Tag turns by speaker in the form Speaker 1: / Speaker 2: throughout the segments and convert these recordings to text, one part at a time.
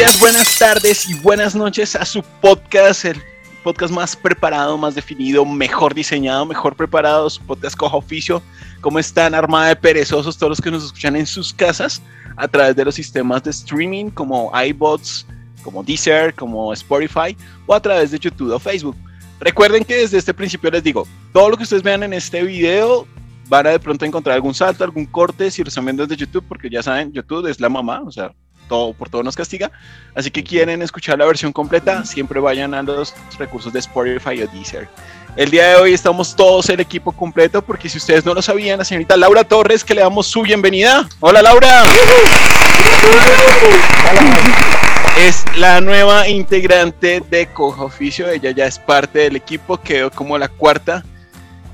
Speaker 1: días, buenas tardes y buenas noches a su podcast, el podcast más preparado, más definido, mejor diseñado, mejor preparado, su podcast coja oficio. ¿Cómo están, armada de perezosos, todos los que nos escuchan en sus casas a través de los sistemas de streaming como iBots, como Deezer, como Spotify o a través de YouTube o Facebook? Recuerden que desde este principio les digo, todo lo que ustedes vean en este video van a de pronto encontrar algún salto, algún corte si lo están viendo desde YouTube, porque ya saben, YouTube es la mamá, o sea, todo, por todo nos castiga. Así que quieren escuchar la versión completa, siempre vayan a los recursos de Spotify o Deezer. El día de hoy estamos todos el equipo completo porque si ustedes no lo sabían, la señorita Laura Torres, que le damos su bienvenida. Hola Laura. Es la nueva integrante de Coja Oficio, ella ya es parte del equipo, quedó como la cuarta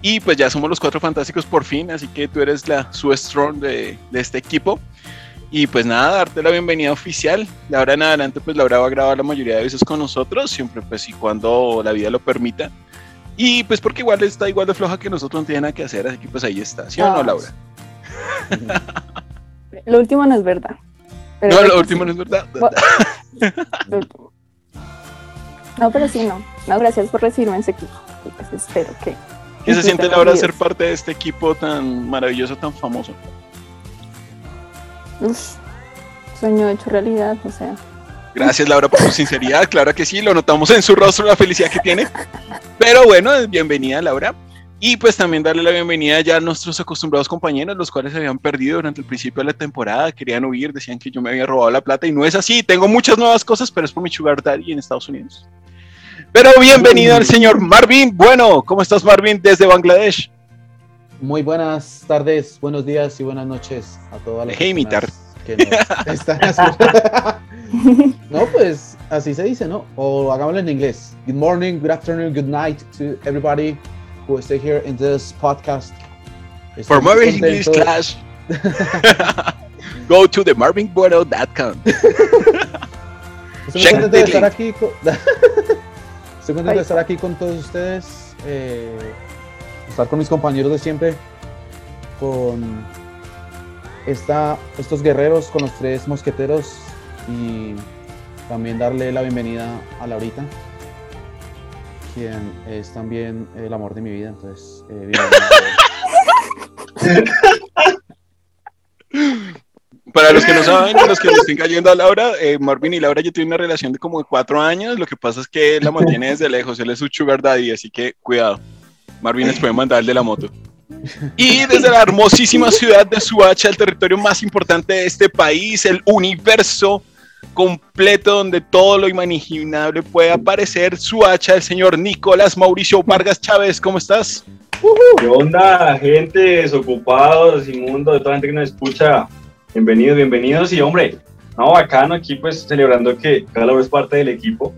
Speaker 1: y pues ya somos los cuatro fantásticos por fin, así que tú eres la Sue Strong de, de este equipo. Y pues nada, darte la bienvenida oficial. De ahora en adelante, pues Laura va a grabar la mayoría de veces con nosotros, siempre pues y cuando la vida lo permita. Y pues porque igual está igual de floja que nosotros no tiene nada que hacer, así que pues ahí está, ¿sí o no, Laura?
Speaker 2: Lo último no es verdad.
Speaker 1: no, lo último no es verdad.
Speaker 2: No, pero sí, no. No, gracias por recibirme en ese equipo. Pues espero que.
Speaker 1: ¿Qué se siente Laura ser parte de este equipo tan maravilloso, tan famoso?
Speaker 2: Uf, sueño hecho realidad, o sea.
Speaker 1: Gracias Laura por su sinceridad, claro que sí, lo notamos en su rostro la felicidad que tiene. Pero bueno, bienvenida Laura. Y pues también darle la bienvenida ya a nuestros acostumbrados compañeros, los cuales se habían perdido durante el principio de la temporada, querían huir, decían que yo me había robado la plata y no es así, tengo muchas nuevas cosas, pero es por mi sugar daddy en Estados Unidos. Pero bienvenido al señor Marvin. Bueno, ¿cómo estás Marvin desde Bangladesh?
Speaker 3: Muy buenas tardes, buenos días y buenas noches a todas las
Speaker 1: imitar.
Speaker 3: que nos están No, pues así se dice, ¿no? O hagámoslo en inglés. Good morning, good afternoon, good night to everybody who stay here in this podcast.
Speaker 1: For more English class, go to the marvinbueno.com.
Speaker 3: Estoy contento de estar aquí con... Estoy contento de estar aquí con todos ustedes. Eh, estar con mis compañeros de siempre, con esta, estos guerreros, con los tres mosqueteros y también darle la bienvenida a Laurita, quien es también el amor de mi vida. Entonces, eh,
Speaker 1: Para los que no saben, los que le estén cayendo a Laura, eh, Marvin y Laura ya tienen una relación de como cuatro años. Lo que pasa es que él la mantiene desde lejos. Él es su sugar daddy, así que cuidado. Marvin les puede mandar el de la moto. Y desde la hermosísima ciudad de Suacha, el territorio más importante de este país, el universo completo donde todo lo imaginable puede aparecer, Suacha, el señor Nicolás Mauricio Vargas Chávez, ¿cómo estás?
Speaker 4: ¿Qué onda, gente? Desocupados, inmundo, de toda la gente que nos escucha. Bienvenidos, bienvenidos. Y hombre, no, bacano aquí, pues celebrando que cada uno es parte del equipo.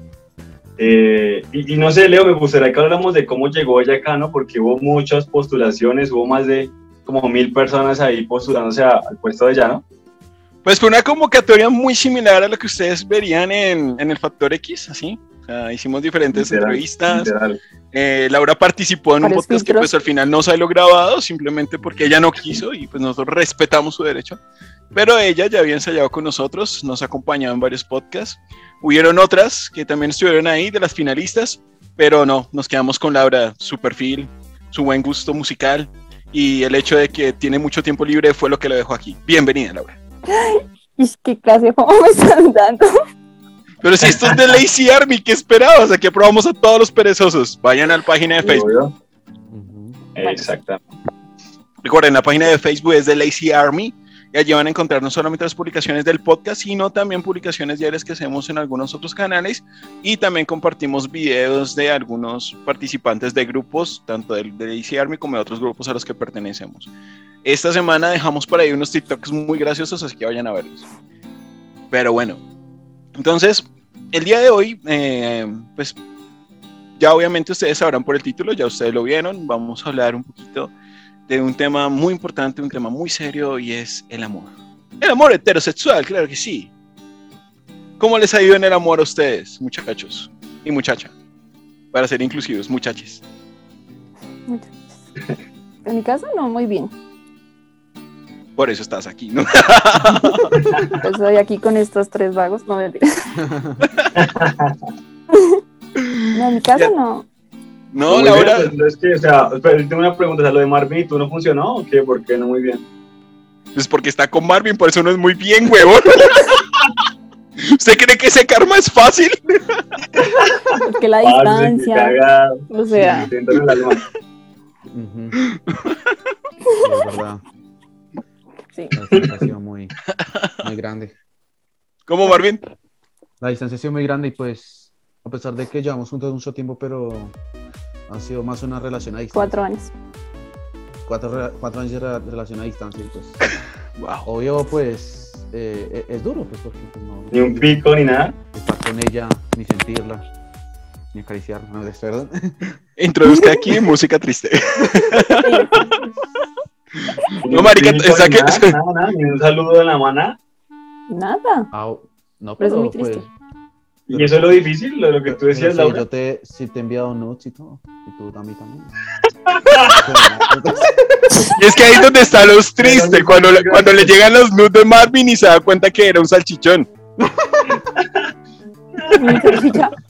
Speaker 4: Eh, y, no sé, Leo, me gustaría que habláramos de cómo llegó ella acá, ¿no? Porque hubo muchas postulaciones, hubo más de como mil personas ahí postulándose al puesto de ella, ¿no?
Speaker 1: Pues fue una convocatoria muy similar a lo que ustedes verían en, en el Factor X, así. O sea, hicimos diferentes entrevistas. Eh, Laura participó en un podcast que pues al final no salió grabado, simplemente porque ella no quiso y pues nosotros respetamos su derecho. Pero ella ya había ensayado con nosotros, nos ha acompañado en varios podcasts. Hubieron otras que también estuvieron ahí de las finalistas, pero no, nos quedamos con Laura, su perfil, su buen gusto musical y el hecho de que tiene mucho tiempo libre fue lo que lo dejó aquí. Bienvenida, Laura.
Speaker 2: ¿Y qué clase de me están dando?
Speaker 1: Pero si esto es de Lazy Army, ¿qué esperabas? Aquí aprobamos a todos los perezosos. Vayan a la página de Facebook.
Speaker 4: Exactamente.
Speaker 1: Recuerden, la página de Facebook es de Lazy Army y allí van a encontrar no solamente las publicaciones del podcast, sino también publicaciones diarias que hacemos en algunos otros canales y también compartimos videos de algunos participantes de grupos, tanto del de Lazy Army como de otros grupos a los que pertenecemos. Esta semana dejamos por ahí unos TikToks muy graciosos, así que vayan a verlos. Pero bueno, entonces, el día de hoy, eh, pues ya obviamente ustedes sabrán por el título, ya ustedes lo vieron, vamos a hablar un poquito de un tema muy importante, un tema muy serio y es el amor. El amor heterosexual, claro que sí. ¿Cómo les ha ido en el amor a ustedes, muchachos y muchacha? Para ser inclusivos, muchachos.
Speaker 2: En mi caso, no, muy bien.
Speaker 1: Por eso estás aquí, ¿no?
Speaker 2: Estoy aquí con estos tres vagos, no me No, en mi caso
Speaker 1: Ya.
Speaker 2: no.
Speaker 1: No,
Speaker 4: Muy
Speaker 1: Laura,
Speaker 4: bien, pues, es que, o sea, espera, tengo una pregunta, o sea, lo de Marvin y tú no funcionó o qué? ¿Por qué no muy bien?
Speaker 1: pues porque está con Marvin, por eso no es muy bien, huevón. ¿Usted cree que ese karma es fácil?
Speaker 2: Porque la distancia.
Speaker 4: cagado.
Speaker 2: O sea,
Speaker 4: Sí,
Speaker 5: es verdad.
Speaker 2: Sí.
Speaker 5: La distancia ha sido muy, muy grande.
Speaker 1: ¿Cómo, Marvin?
Speaker 5: La distancia ha sido muy grande y pues, a pesar de que llevamos juntos mucho tiempo, pero ha sido más una relación a distancia.
Speaker 2: Cuatro años.
Speaker 5: Cuatro, cuatro años de re- relación a distancia y pues,
Speaker 1: Wow.
Speaker 5: obvio, pues, eh, e- es duro, pues, porque pues, no...
Speaker 4: Ni un pico ni nada.
Speaker 5: estar con ella, ni sentirla, ni acariciarla, no, verdad.
Speaker 1: Introduzca aquí música triste. No, marica,
Speaker 4: pico,
Speaker 1: está
Speaker 4: ni
Speaker 1: que-
Speaker 4: nada, nada, nada, ni un saludo de la mana.
Speaker 2: Nada.
Speaker 5: Ah, no,
Speaker 2: Pero es
Speaker 5: pero
Speaker 2: muy
Speaker 5: pues...
Speaker 4: Y eso es lo difícil, lo, lo que tú decías,
Speaker 5: sí,
Speaker 4: Laura.
Speaker 5: yo te, he enviado nudes y todo, y tú a mí también.
Speaker 1: Y es que ahí es donde están los tristes, cuando, le- cuando le llegan los nudes de Marvin y se da cuenta que era un salchichón.
Speaker 2: Mi salchicha.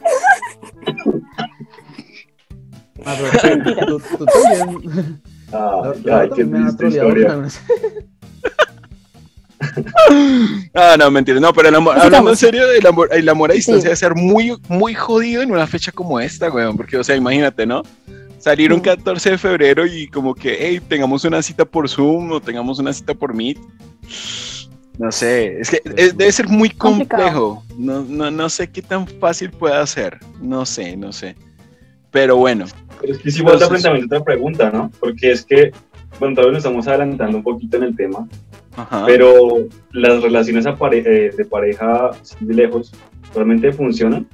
Speaker 5: Ah, pero tú, tú también.
Speaker 4: Ay, qué triste historia.
Speaker 1: Ah, no, mentira. No, pero el amor, hablando en serio, el amor, el amor a distancia
Speaker 2: Sí.
Speaker 1: debe ser muy, muy jodido en una fecha como esta, weón. Porque, o sea, imagínate, ¿no? Salir un
Speaker 2: Mm.
Speaker 1: 14 de febrero y como que, hey, tengamos una cita por Zoom o tengamos una cita por Meet. No sé, es que es- debe ser muy complejo. No, no, no sé qué tan fácil pueda ser. No sé, no sé. Pero bueno,
Speaker 4: Pero es que sí falta
Speaker 1: Entonces-
Speaker 4: planteamiento otra pregunta, ¿no? Porque es que, bueno, tal vez nos estamos adelantando un poquito en el tema,
Speaker 1: ajá.
Speaker 4: pero las relaciones pare- eh, de pareja de lejos realmente funcionan.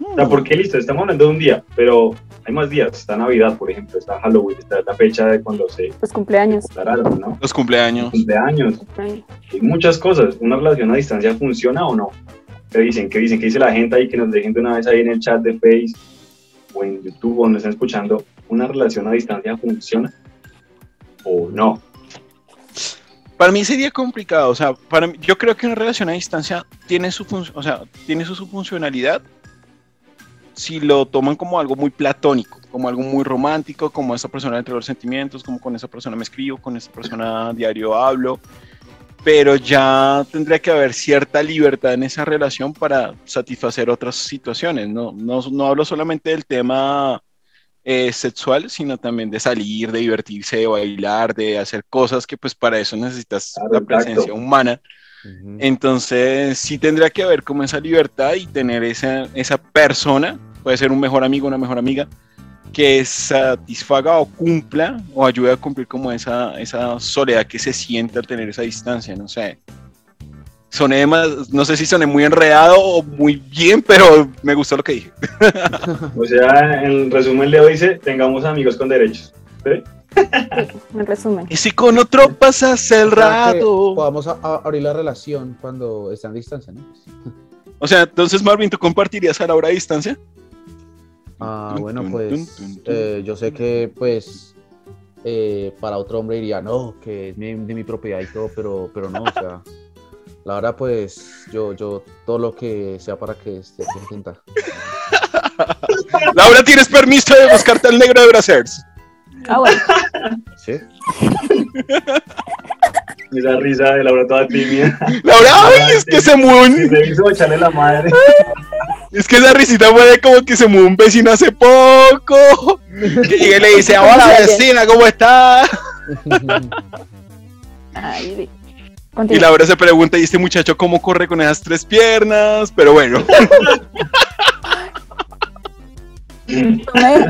Speaker 4: O sea, porque listo, estamos hablando de un día, pero hay más días. Está Navidad, por ejemplo, está Halloween, está la fecha de cuando se
Speaker 2: Los cumpleaños.
Speaker 4: declararon, ¿no?
Speaker 1: Los cumpleaños.
Speaker 4: Cumpleaños,
Speaker 2: Ay,
Speaker 4: hay muchas cosas. ¿Una relación a distancia funciona o no? ¿Qué dicen? ¿Qué dicen? ¿Qué dice la gente ahí? Que nos dejen de una vez ahí en el chat de Face o en YouTube o nos están escuchando. ¿Una relación a distancia funciona o no?
Speaker 1: Para mí sería complicado, o sea, para mí, yo creo que una relación a distancia tiene su, o sea, tiene su, su funcionalidad si lo toman como algo muy platónico, como algo muy romántico, como esa persona le entrego los sentimientos, como con esa persona me escribo, con esa persona diario hablo, pero ya tendría que haber cierta libertad en esa relación para satisfacer otras situaciones, no, no, no hablo solamente del tema eh, sexual, sino también de salir, de divertirse, de bailar, de hacer cosas que pues para eso necesitas
Speaker 4: Claro,
Speaker 1: la presencia humana.
Speaker 5: Ujú.
Speaker 1: Entonces sí tendría que haber como esa libertad y tener esa, esa persona, puede ser un mejor amigo, una mejor amiga, que satisfaga o cumpla o ayude a cumplir como esa, esa soledad que se siente al tener esa distancia, no sé. Soné más, no sé si soné muy enredado o muy bien, pero me gustó lo que dije.
Speaker 4: O sea, en resumen, Leo dice: tengamos amigos con derechos. ¿Sí?
Speaker 2: en resumen.
Speaker 1: Y si con otro pasas el rato.
Speaker 5: Podamos a- a- abrir la relación cuando están a distancia, ¿no?
Speaker 1: O sea, entonces Marvin, ¿tú compartirías a Laura a distancia?
Speaker 5: Ah, bueno, pues eh, yo sé que pues eh, para otro hombre diría, no, que es mi- de mi propiedad y todo, pero, pero no, o sea, la verdad pues yo, yo todo lo que sea para que esté contenta.
Speaker 1: Laura, tienes permiso de buscarte al negro de Bracers.
Speaker 2: Ah, bueno.
Speaker 5: ¿Sí?
Speaker 4: Esa risa de Laura toda tímida.
Speaker 1: Laura, ay, es que se
Speaker 4: Y
Speaker 1: un,
Speaker 4: le hizo echarle la madre.
Speaker 1: es que esa risita fue de como que se mudó un vecino hace poco. Que llega y le dice, hola vecina, ¿cómo está?
Speaker 2: Ay,
Speaker 1: Y. Laura se pregunta, ¿y este muchacho cómo corre con esas tres piernas? Pero bueno,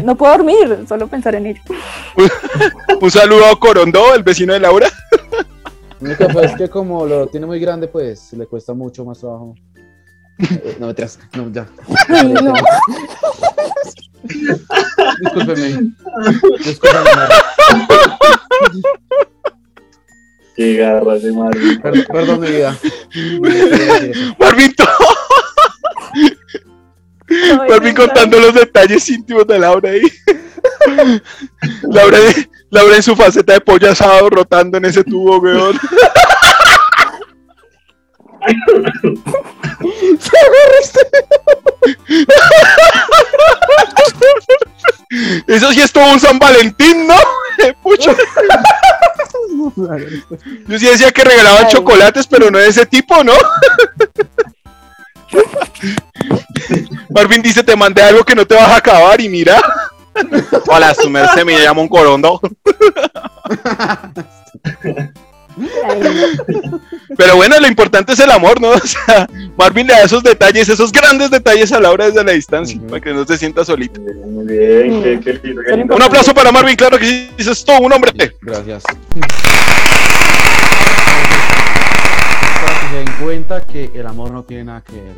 Speaker 2: no puedo dormir, solo pensar en ello.
Speaker 1: un saludo a Corondó, el vecino de Laura.
Speaker 5: Lo único pues, es que como lo tiene muy grande, pues le cuesta mucho más trabajo. Eh, no, me no, ya.
Speaker 2: No.
Speaker 5: Discúlpeme. Discúlpeme.
Speaker 4: Qué garras de madre.
Speaker 5: Per- perdón, mi vida.
Speaker 1: Marvin,
Speaker 2: no,
Speaker 1: contando los detalles íntimos de Laura ahí. Laura, Laura en su faceta de pollo asado rotando en ese tubo, weón. ¡Se agarraste! Eso sí es todo un San Valentín, ¿no? Pucho. Yo sí decía que regalaban chocolates, pero no de ese tipo, ¿no? Marvin dice, te mandé algo que no te vas a acabar y mira. Hola, su merced, me llamo un corondo. Pero bueno, lo importante es el amor, ¿no? O sea, Marvin le da esos detalles, esos grandes detalles a Laura desde la distancia, para que no se sienta solito.
Speaker 4: Muy bien, qué, qué lindo, qué lindo.
Speaker 1: Un aplauso para Marvin, claro que sí, es todo un hombre.
Speaker 3: Gracias. Para que se den cuenta que el amor no tiene nada que ver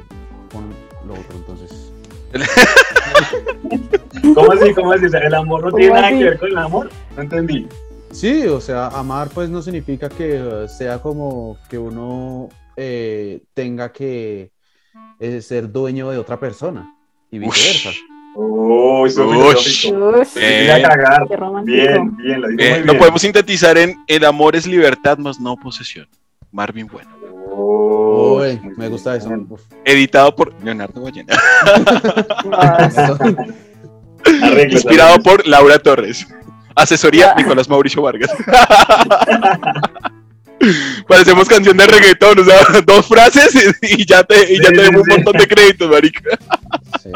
Speaker 3: con lo otro, entonces.
Speaker 4: ¿Cómo así? ¿Cómo así? El amor no tiene
Speaker 2: ¿Cómo
Speaker 4: nada
Speaker 2: así?
Speaker 4: que ver con el amor. No entendí.
Speaker 3: Sí, o sea, amar pues no significa que eh, sea como que uno eh, tenga que eh, ser dueño de otra persona y viceversa.
Speaker 4: Oh, eso es
Speaker 2: romántico.
Speaker 4: Bien, bien, lo
Speaker 1: Eh,
Speaker 4: muy
Speaker 1: lo
Speaker 4: bien.
Speaker 1: podemos sintetizar en el amor es libertad más no posesión. Marvin Bueno.
Speaker 4: Oh,
Speaker 3: Uy, me gusta eso. Uf.
Speaker 1: Editado por Leonardo Ballena.
Speaker 4: Arreglos,
Speaker 1: Inspirado por Laura Torres. Asesoría. Nicolás Mauricio Vargas. Parecemos canción de reggaetón, o sea, dos frases y, y ya te, y ya
Speaker 4: Sí,
Speaker 1: te
Speaker 4: sí,
Speaker 1: un
Speaker 4: sí.
Speaker 1: montón de créditos, marica.
Speaker 3: Sí.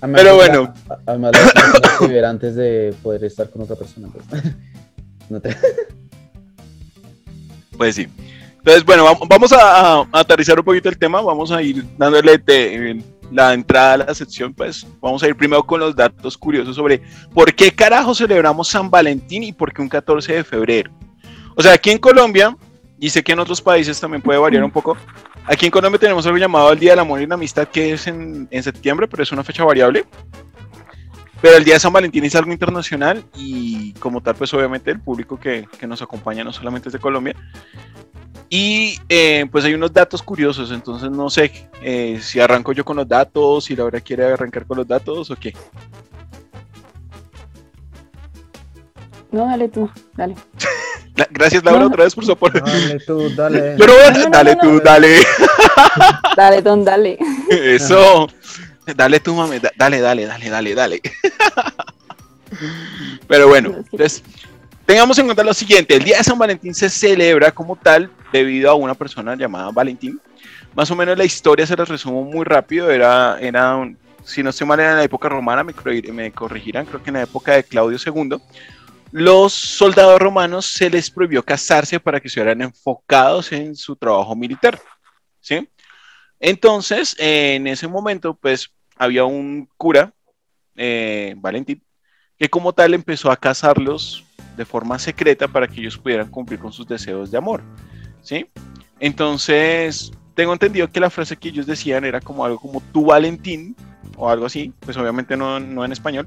Speaker 3: Además,
Speaker 1: Pero bueno.
Speaker 3: Además, antes de poder estar con otra persona. pues. No te-
Speaker 1: Pues sí. Entonces, bueno, vam- vamos a, a aterrizar un poquito el tema, vamos a ir dándole de- la entrada a la sección, pues vamos a ir primero con los datos curiosos sobre por qué carajo celebramos San Valentín y por qué un 14 de febrero. O sea, aquí en Colombia, y sé que en otros países también puede variar un poco, aquí en Colombia tenemos algo llamado el Día del Amor y la Amistad, que es en, en septiembre, pero es una fecha variable. Pero el Día de San Valentín es algo internacional y como tal, pues obviamente el público que, que nos acompaña no solamente es de Colombia. Y eh, pues hay unos datos curiosos, entonces no sé eh, si arranco yo con los datos, si Laura quiere arrancar con los datos o qué.
Speaker 2: No, dale tú, dale.
Speaker 1: La- Gracias Laura
Speaker 2: No.
Speaker 1: otra vez por su aporte.
Speaker 3: Dale tú, dale.
Speaker 1: Yo no dale tú, dale.
Speaker 2: Dale, don, dale.
Speaker 1: Eso. Dale tú, mami. da- Dale, dale, dale, dale, dale. Pero bueno, entonces, tengamos en cuenta lo siguiente. El Día de San Valentín se celebra como tal debido a una persona llamada Valentín. Más o menos la historia se la resumo muy rápido. Era, era un- si no estoy mal, era en la época romana, me, me corregirán, creo que en la época de Claudio II. Los soldados romanos se les prohibió casarse para que estuvieran enfocados en su trabajo militar. ¿Sí? Entonces, en ese momento, pues había un cura, eh, Valentín, que como tal empezó a casarlos de forma secreta para que ellos pudieran cumplir con sus deseos de amor, ¿sí? Entonces, tengo entendido que la frase que ellos decían era como algo como tu Valentín, o algo así, pues obviamente no, no en español,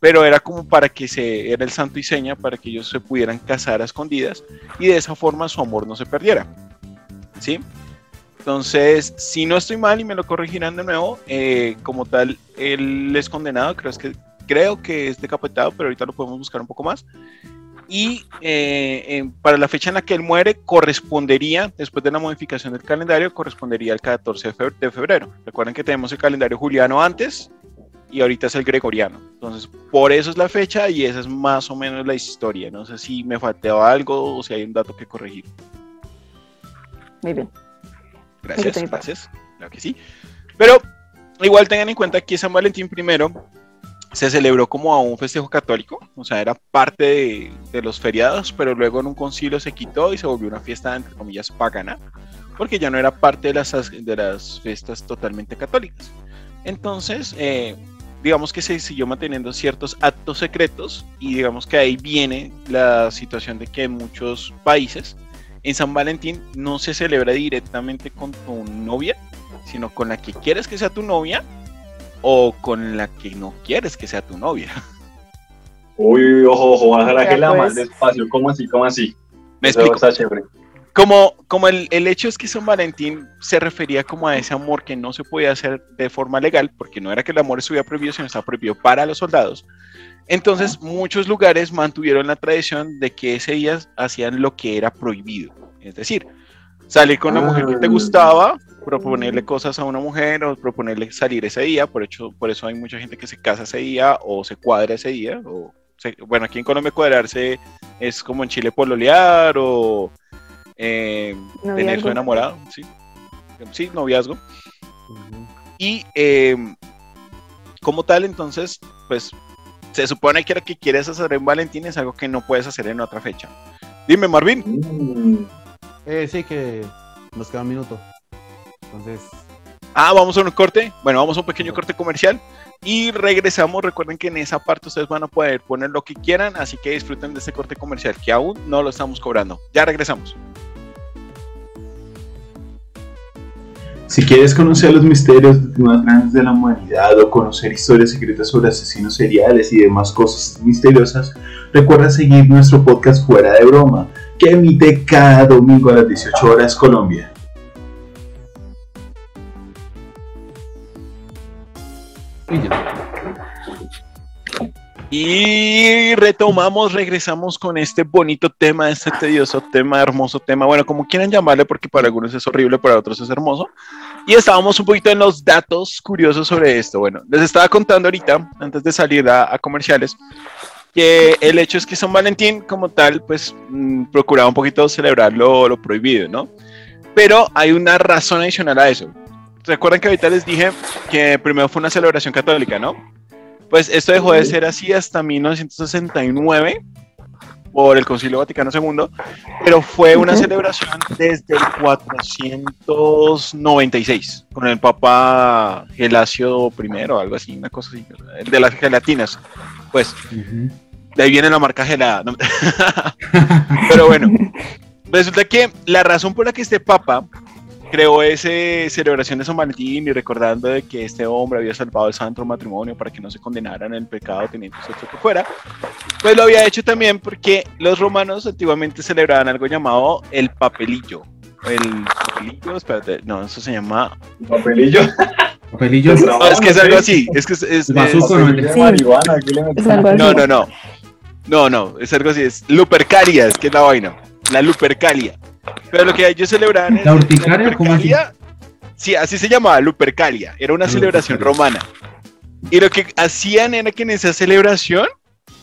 Speaker 1: pero era como para que se, era el santo y seña para que ellos se pudieran casar a escondidas y de esa forma su amor no se perdiera, ¿sí? Entonces, si no estoy mal y me lo corregirán de nuevo, eh, como tal, él es condenado, creo, que, creo que es decapitado, pero ahorita lo podemos buscar un poco más. Y eh, en- para la fecha en la que él muere, correspondería, después de la modificación del calendario, correspondería al 14 de febr- de febrero. Recuerden que tenemos el calendario juliano antes y ahorita es el gregoriano. Entonces, por eso es la fecha y esa es más o menos la historia. No sé si me faltó algo o si hay un dato que corregir.
Speaker 2: Muy bien.
Speaker 1: Gracias,
Speaker 2: Ok,
Speaker 1: gracias. Claro que sí. Pero igual tengan en cuenta que San Valentín I se celebró como a un festejo católico, o sea, era parte de, de los feriados, pero luego en un concilio se quitó y se volvió una fiesta, entre comillas, pagana, porque ya no era parte de las, as- de las fiestas totalmente católicas. Entonces, eh, digamos que se siguió manteniendo ciertos actos secretos y digamos que ahí viene la situación de que en muchos países en San Valentín no se celebra directamente con tu novia, sino con la que quieres que sea tu novia o con la que no quieres que sea tu novia.
Speaker 4: Uy, uy, ojo, ojo,
Speaker 2: Ya,
Speaker 4: que la
Speaker 2: pues.
Speaker 4: más despacio. ¿Cómo así? ¿Cómo así?
Speaker 1: Me
Speaker 4: Eso
Speaker 1: explico.
Speaker 4: está chévere.
Speaker 1: Como, como el, el hecho es que San Valentín se refería como a ese amor que no se podía hacer de forma legal, porque no era que el amor estuviera prohibido, sino estaba prohibido para los soldados. Entonces, muchos lugares mantuvieron la tradición de que ese día hacían lo que era prohibido. Es decir, salir con la mujer que te
Speaker 4: Ah.
Speaker 1: gustaba, proponerle cosas a una mujer o proponerle salir ese día, por, hecho, por eso hay mucha gente que se casa ese día o se cuadra ese día, o se- bueno, aquí en Colombia cuadrarse es como en Chile pololear o eh, tener su enamorado, sí, sí, noviazgo. Y eh, como tal, entonces, pues se supone que lo que quieres hacer en Valentín es algo que no puedes hacer en otra fecha. Dime, Marvin.
Speaker 4: Mm,
Speaker 3: Eh, sí, que nos queda un minuto. Entonces,
Speaker 1: Ah, vamos a un corte. Bueno, vamos a un pequeño corte comercial y regresamos. Recuerden que en esa parte ustedes van a poder poner lo que quieran, así que disfruten de este corte comercial que aún no lo estamos cobrando. Ya regresamos.
Speaker 6: Si quieres conocer los misterios más grandes de la humanidad o conocer historias secretas sobre asesinos seriales y demás cosas misteriosas, recuerda seguir nuestro podcast Fuera de Broma, que emite cada domingo a las 18 horas Colombia.
Speaker 3: y
Speaker 1: retomamos, regresamos con este bonito tema, este tedioso tema, hermoso tema, bueno, como quieran llamarle, porque para algunos es horrible, para otros es hermoso. Y estábamos un poquito en los datos curiosos sobre esto. Bueno, les estaba contando ahorita, antes de salir a, a comerciales, que el hecho es que San Valentín como tal, pues mm, procuraba un poquito celebrar lo, lo prohibido, ¿no? Pero hay una razón adicional a eso. Recuerdan que ahorita les dije que primero fue una celebración católica, ¿no? Pues esto dejó de ser así hasta 1969 por el Concilio Vaticano II, pero fue una celebración desde el 496 con el Papa Gelasio I o algo así, una cosa así, el de las gelatinas. Pues de ahí viene la marca gelada. ¿no? pero bueno, resulta que la razón por la que este Papa creó esa celebración de San Valentín y recordando de que este hombre había salvado el santo matrimonio para que no se condenaran en el pecado teniendo sexo que fuera, pues lo había hecho también porque los romanos antiguamente celebraban algo llamado el papelillo. El papelillo, espérate, no, eso se llama...
Speaker 4: Papelillo.
Speaker 5: Papelillo.
Speaker 1: No, es que es algo así, es que es... es- es-
Speaker 2: Es
Speaker 1: no, no, no. No, no, es algo así, es lupercalia, es que es la vaina. La lupercalia. Pero lo que ellos celebraban es-
Speaker 5: ¿La urticaria? ¿Cómo así?
Speaker 1: Sí, así se llamaba, Lupercalia. Era una
Speaker 5: La
Speaker 1: celebración
Speaker 5: Lupercalia.
Speaker 1: romana. Y lo que hacían era que en esa celebración,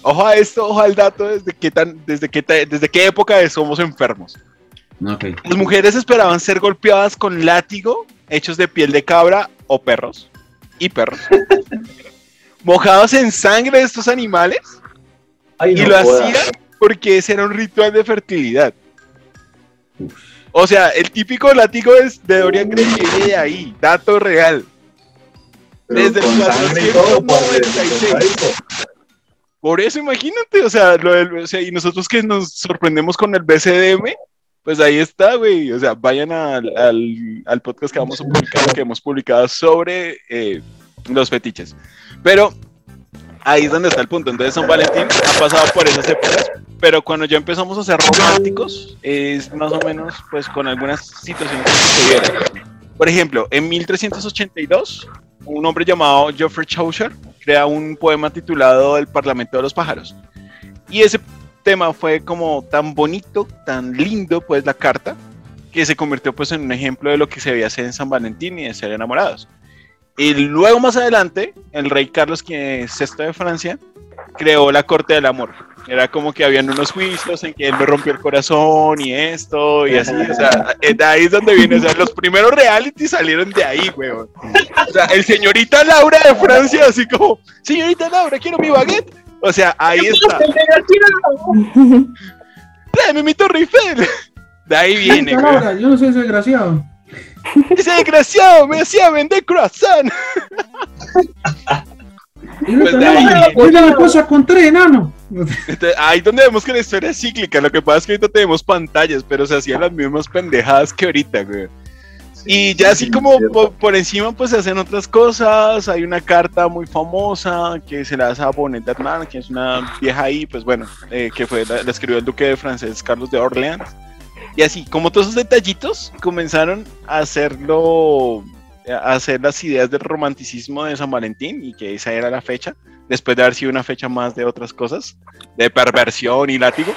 Speaker 1: ojo a esto, ojo al dato, desde qué, tan, desde qué, desde qué época de somos enfermos. Las mujeres esperaban ser golpeadas con látigo hechos de piel de cabra o perros. Y perros. mojados en sangre de estos animales.
Speaker 4: Ay,
Speaker 1: Y
Speaker 4: no
Speaker 1: lo hacían porque ese era un ritual de fertilidad. O sea, el típico látigo es de Dorian Gray viene de ahí, dato real.
Speaker 4: Pero
Speaker 1: desde el
Speaker 4: con sangre y todo, parce,
Speaker 1: 496.
Speaker 4: sádico.
Speaker 1: Por eso imagínate, o sea, lo del- o sea, y nosotros que nos sorprendemos con el BCDM, pues ahí está, güey. O sea, vayan al, al, al podcast que vamos a publicar, que hemos publicado sobre eh, los fetiches. Pero ahí es donde está el punto. Entonces, San Valentín ha pasado por esas épocas, pero cuando ya empezamos a ser románticos, es más o menos, pues, con algunas situaciones que sucedieron. Por ejemplo, en 1382, un hombre llamado Geoffrey Chaucer crea un poema titulado El Parlamento de los Pájaros. Y ese tema fue como tan bonito, tan lindo, pues la carta, que se convirtió pues en un ejemplo de lo que se debía hacer en San Valentín y de ser enamorados. Y luego más adelante, el rey Carlos VI de Francia creó la corte del amor. Era como que habían unos juicios en que él me rompió el corazón y esto y así. O sea, eh, de ahí es donde viene. O sea, los primeros reality salieron de ahí, weón. O sea, el señorita Laura de Francia, así como, señorita Laura, quiero mi baguette. O sea, ahí está. Tráeme mi Torre Eiffel. De ahí viene.
Speaker 5: Laura, yo no soy ese desgraciado.
Speaker 1: Ese desgraciado me hacía vender croissant.
Speaker 5: Señorita
Speaker 1: Pues de ahí
Speaker 5: la esposa con tres enanos.
Speaker 1: Entonces, ahí donde vemos que la historia es cíclica. Lo que pasa es que ahorita tenemos pantallas, pero se hacían las mismas pendejadas que ahorita, güey. Y ya así
Speaker 4: sí,
Speaker 1: como por, por encima pues se hacen otras cosas, hay una carta muy famosa que se la hace a Bonnet d'Armand, que es una vieja ahí, pues bueno, eh, que fue la, la escribió el duque de francés Carlos de Orleans. Y así, como todos esos detallitos comenzaron a hacerlo, a hacer las ideas del romanticismo de San Valentín y que esa era la fecha, después de haber sido una fecha más de otras cosas, de perversión y látigo.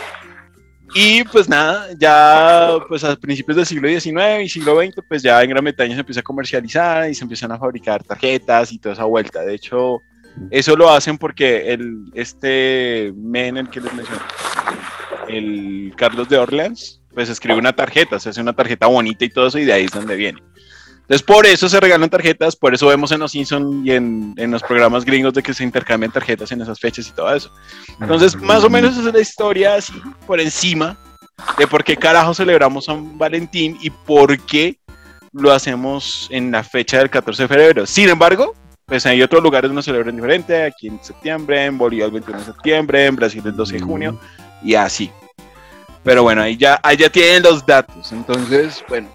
Speaker 1: Y pues nada, ya pues a principios del siglo XIX y siglo XX, pues ya en Gran Bretaña se empieza a comercializar y se empiezan a fabricar tarjetas y toda esa vuelta. De hecho, eso lo hacen porque el, este men, el que les mencioné, el Carlos de Orleans, pues escribe una tarjeta, se hace una tarjeta bonita y todo eso, y de ahí es donde viene. Entonces, por eso se regalan tarjetas, por eso vemos en los Simpsons y en, en los programas gringos de que se intercambian tarjetas en esas fechas y todo eso. Entonces, más o menos esa es la historia así por encima de por qué carajo celebramos San Valentín y por qué lo hacemos en la fecha del 14 de febrero. Sin embargo, pues hay otros lugares donde celebran diferente, aquí en septiembre, en Bolivia el 21 de septiembre, en Brasil el 12 de junio y así. Pero bueno, ahí ya, ahí ya tienen los datos. Entonces, bueno,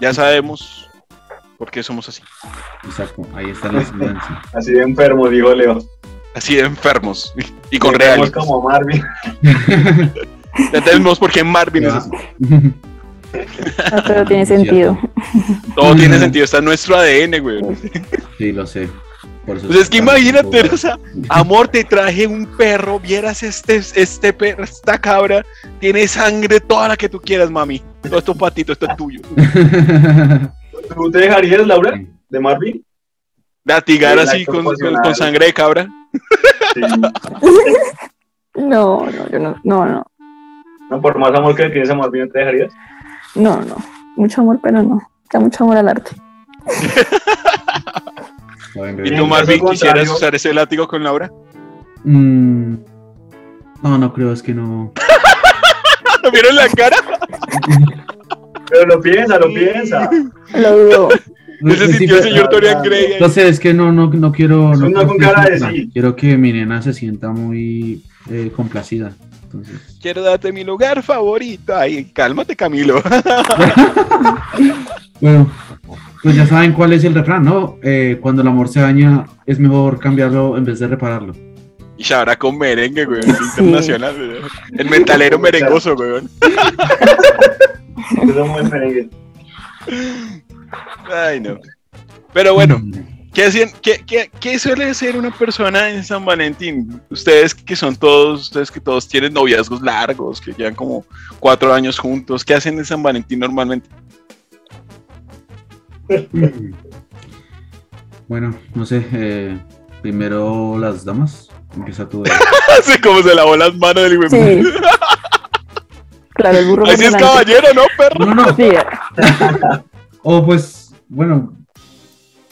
Speaker 1: ya sabemos por qué somos así.
Speaker 5: Exacto, ahí está la experiencia.
Speaker 4: Así de enfermo, dijo Leo.
Speaker 1: Así de enfermos y con
Speaker 4: Enfermos
Speaker 1: reales.
Speaker 4: como Marvin.
Speaker 1: Ya entendemos por qué Marvin es así.
Speaker 2: No, pero tiene sentido.
Speaker 1: Todo tiene sentido, está en nuestro ADN, güey.
Speaker 5: Sí, lo sé.
Speaker 1: Pues es que imagínate, o sea, amor, te traje un perro, vieras este, este perro, esta cabra, tiene sangre toda la que tú quieras, mami. Todo esto para ti, todo esto es tuyo.
Speaker 4: ¿Tú te dejarías, Laura, de Marvin?
Speaker 1: Latigar así con, con-
Speaker 4: pasional.
Speaker 1: con sangre de cabra.
Speaker 4: Sí.
Speaker 2: No, no, yo no, no, no,
Speaker 4: No, por más amor que le tienes a Marvin, ¿no te dejarías?
Speaker 2: no, no. Mucho amor, pero no. Da mucho amor al arte.
Speaker 1: ¿Y tú, Marvin, quisieras
Speaker 4: contrario-
Speaker 1: usar ese látigo con Laura?
Speaker 5: Mm, no, no creo, es que no.
Speaker 1: ¿Lo vieron la cara?
Speaker 4: Pero lo piensa, lo piensa.
Speaker 2: Lo dudo.
Speaker 1: Ese
Speaker 5: Sí,
Speaker 1: sintió el señor Dorian Gray. ahí.
Speaker 5: No sé, es que no, no, no quiero.
Speaker 4: Es
Speaker 5: No
Speaker 4: con
Speaker 5: que-
Speaker 4: cara de sí.
Speaker 5: Quiero que mi nena se sienta muy eh, complacida. Entonces,
Speaker 1: Quiero darte mi lugar favorito. Ay, cálmate, Camilo.
Speaker 5: bueno, pues ya saben cuál es el refrán, ¿no? Eh, cuando el amor se daña, es mejor cambiarlo en vez de repararlo.
Speaker 1: Y ahora con merengue, güey. Internacional, güey. El metalero merengoso, güey.
Speaker 4: Eso es muy merengue.
Speaker 1: Ay, no. Pero bueno,
Speaker 5: Mm,
Speaker 1: ¿qué, hacían- qué, qué- qué suele hacer una persona en San Valentín? Ustedes que son todos, ustedes que todos tienen noviazgos largos, que llevan como cuatro años juntos, ¿qué hacen en San Valentín normalmente?
Speaker 5: Bueno, no sé, eh, primero las damas. Empieza tú. eh.
Speaker 1: Así como se lavó las manos del güey.
Speaker 2: Sí. Claro, el burro.
Speaker 1: Así es caballero, ¿no, perro?
Speaker 5: No, no,
Speaker 2: Sí.
Speaker 5: o pues, bueno.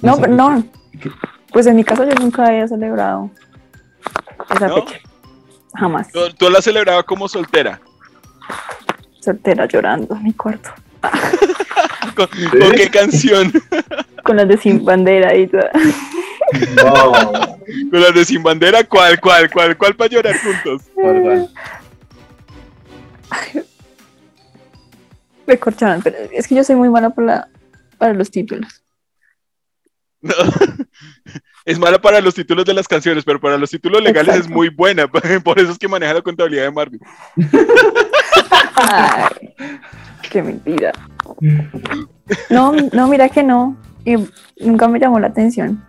Speaker 2: No, pero no. Pues en mi caso yo nunca había celebrado esa
Speaker 1: ¿No?
Speaker 2: fecha. Jamás.
Speaker 1: Tú, tú la celebrabas como soltera.
Speaker 2: Soltera llorando en mi cuarto.
Speaker 1: ¿Con, con qué canción?
Speaker 2: Con las de sin bandera y todo.
Speaker 4: No.
Speaker 1: ¿Con las de Sin Bandera? ¿Cuál, cuál, cuál, cuál para llorar juntos?
Speaker 2: Me corcharon, pero es que yo soy muy mala para, la- para los títulos.
Speaker 1: No. Es mala para los títulos de las canciones, pero para los títulos legales es muy buena. Por eso es que maneja la contabilidad de Marvin.
Speaker 2: Ay, qué mentira. No, no, mira que no. Y nunca me llamó la atención.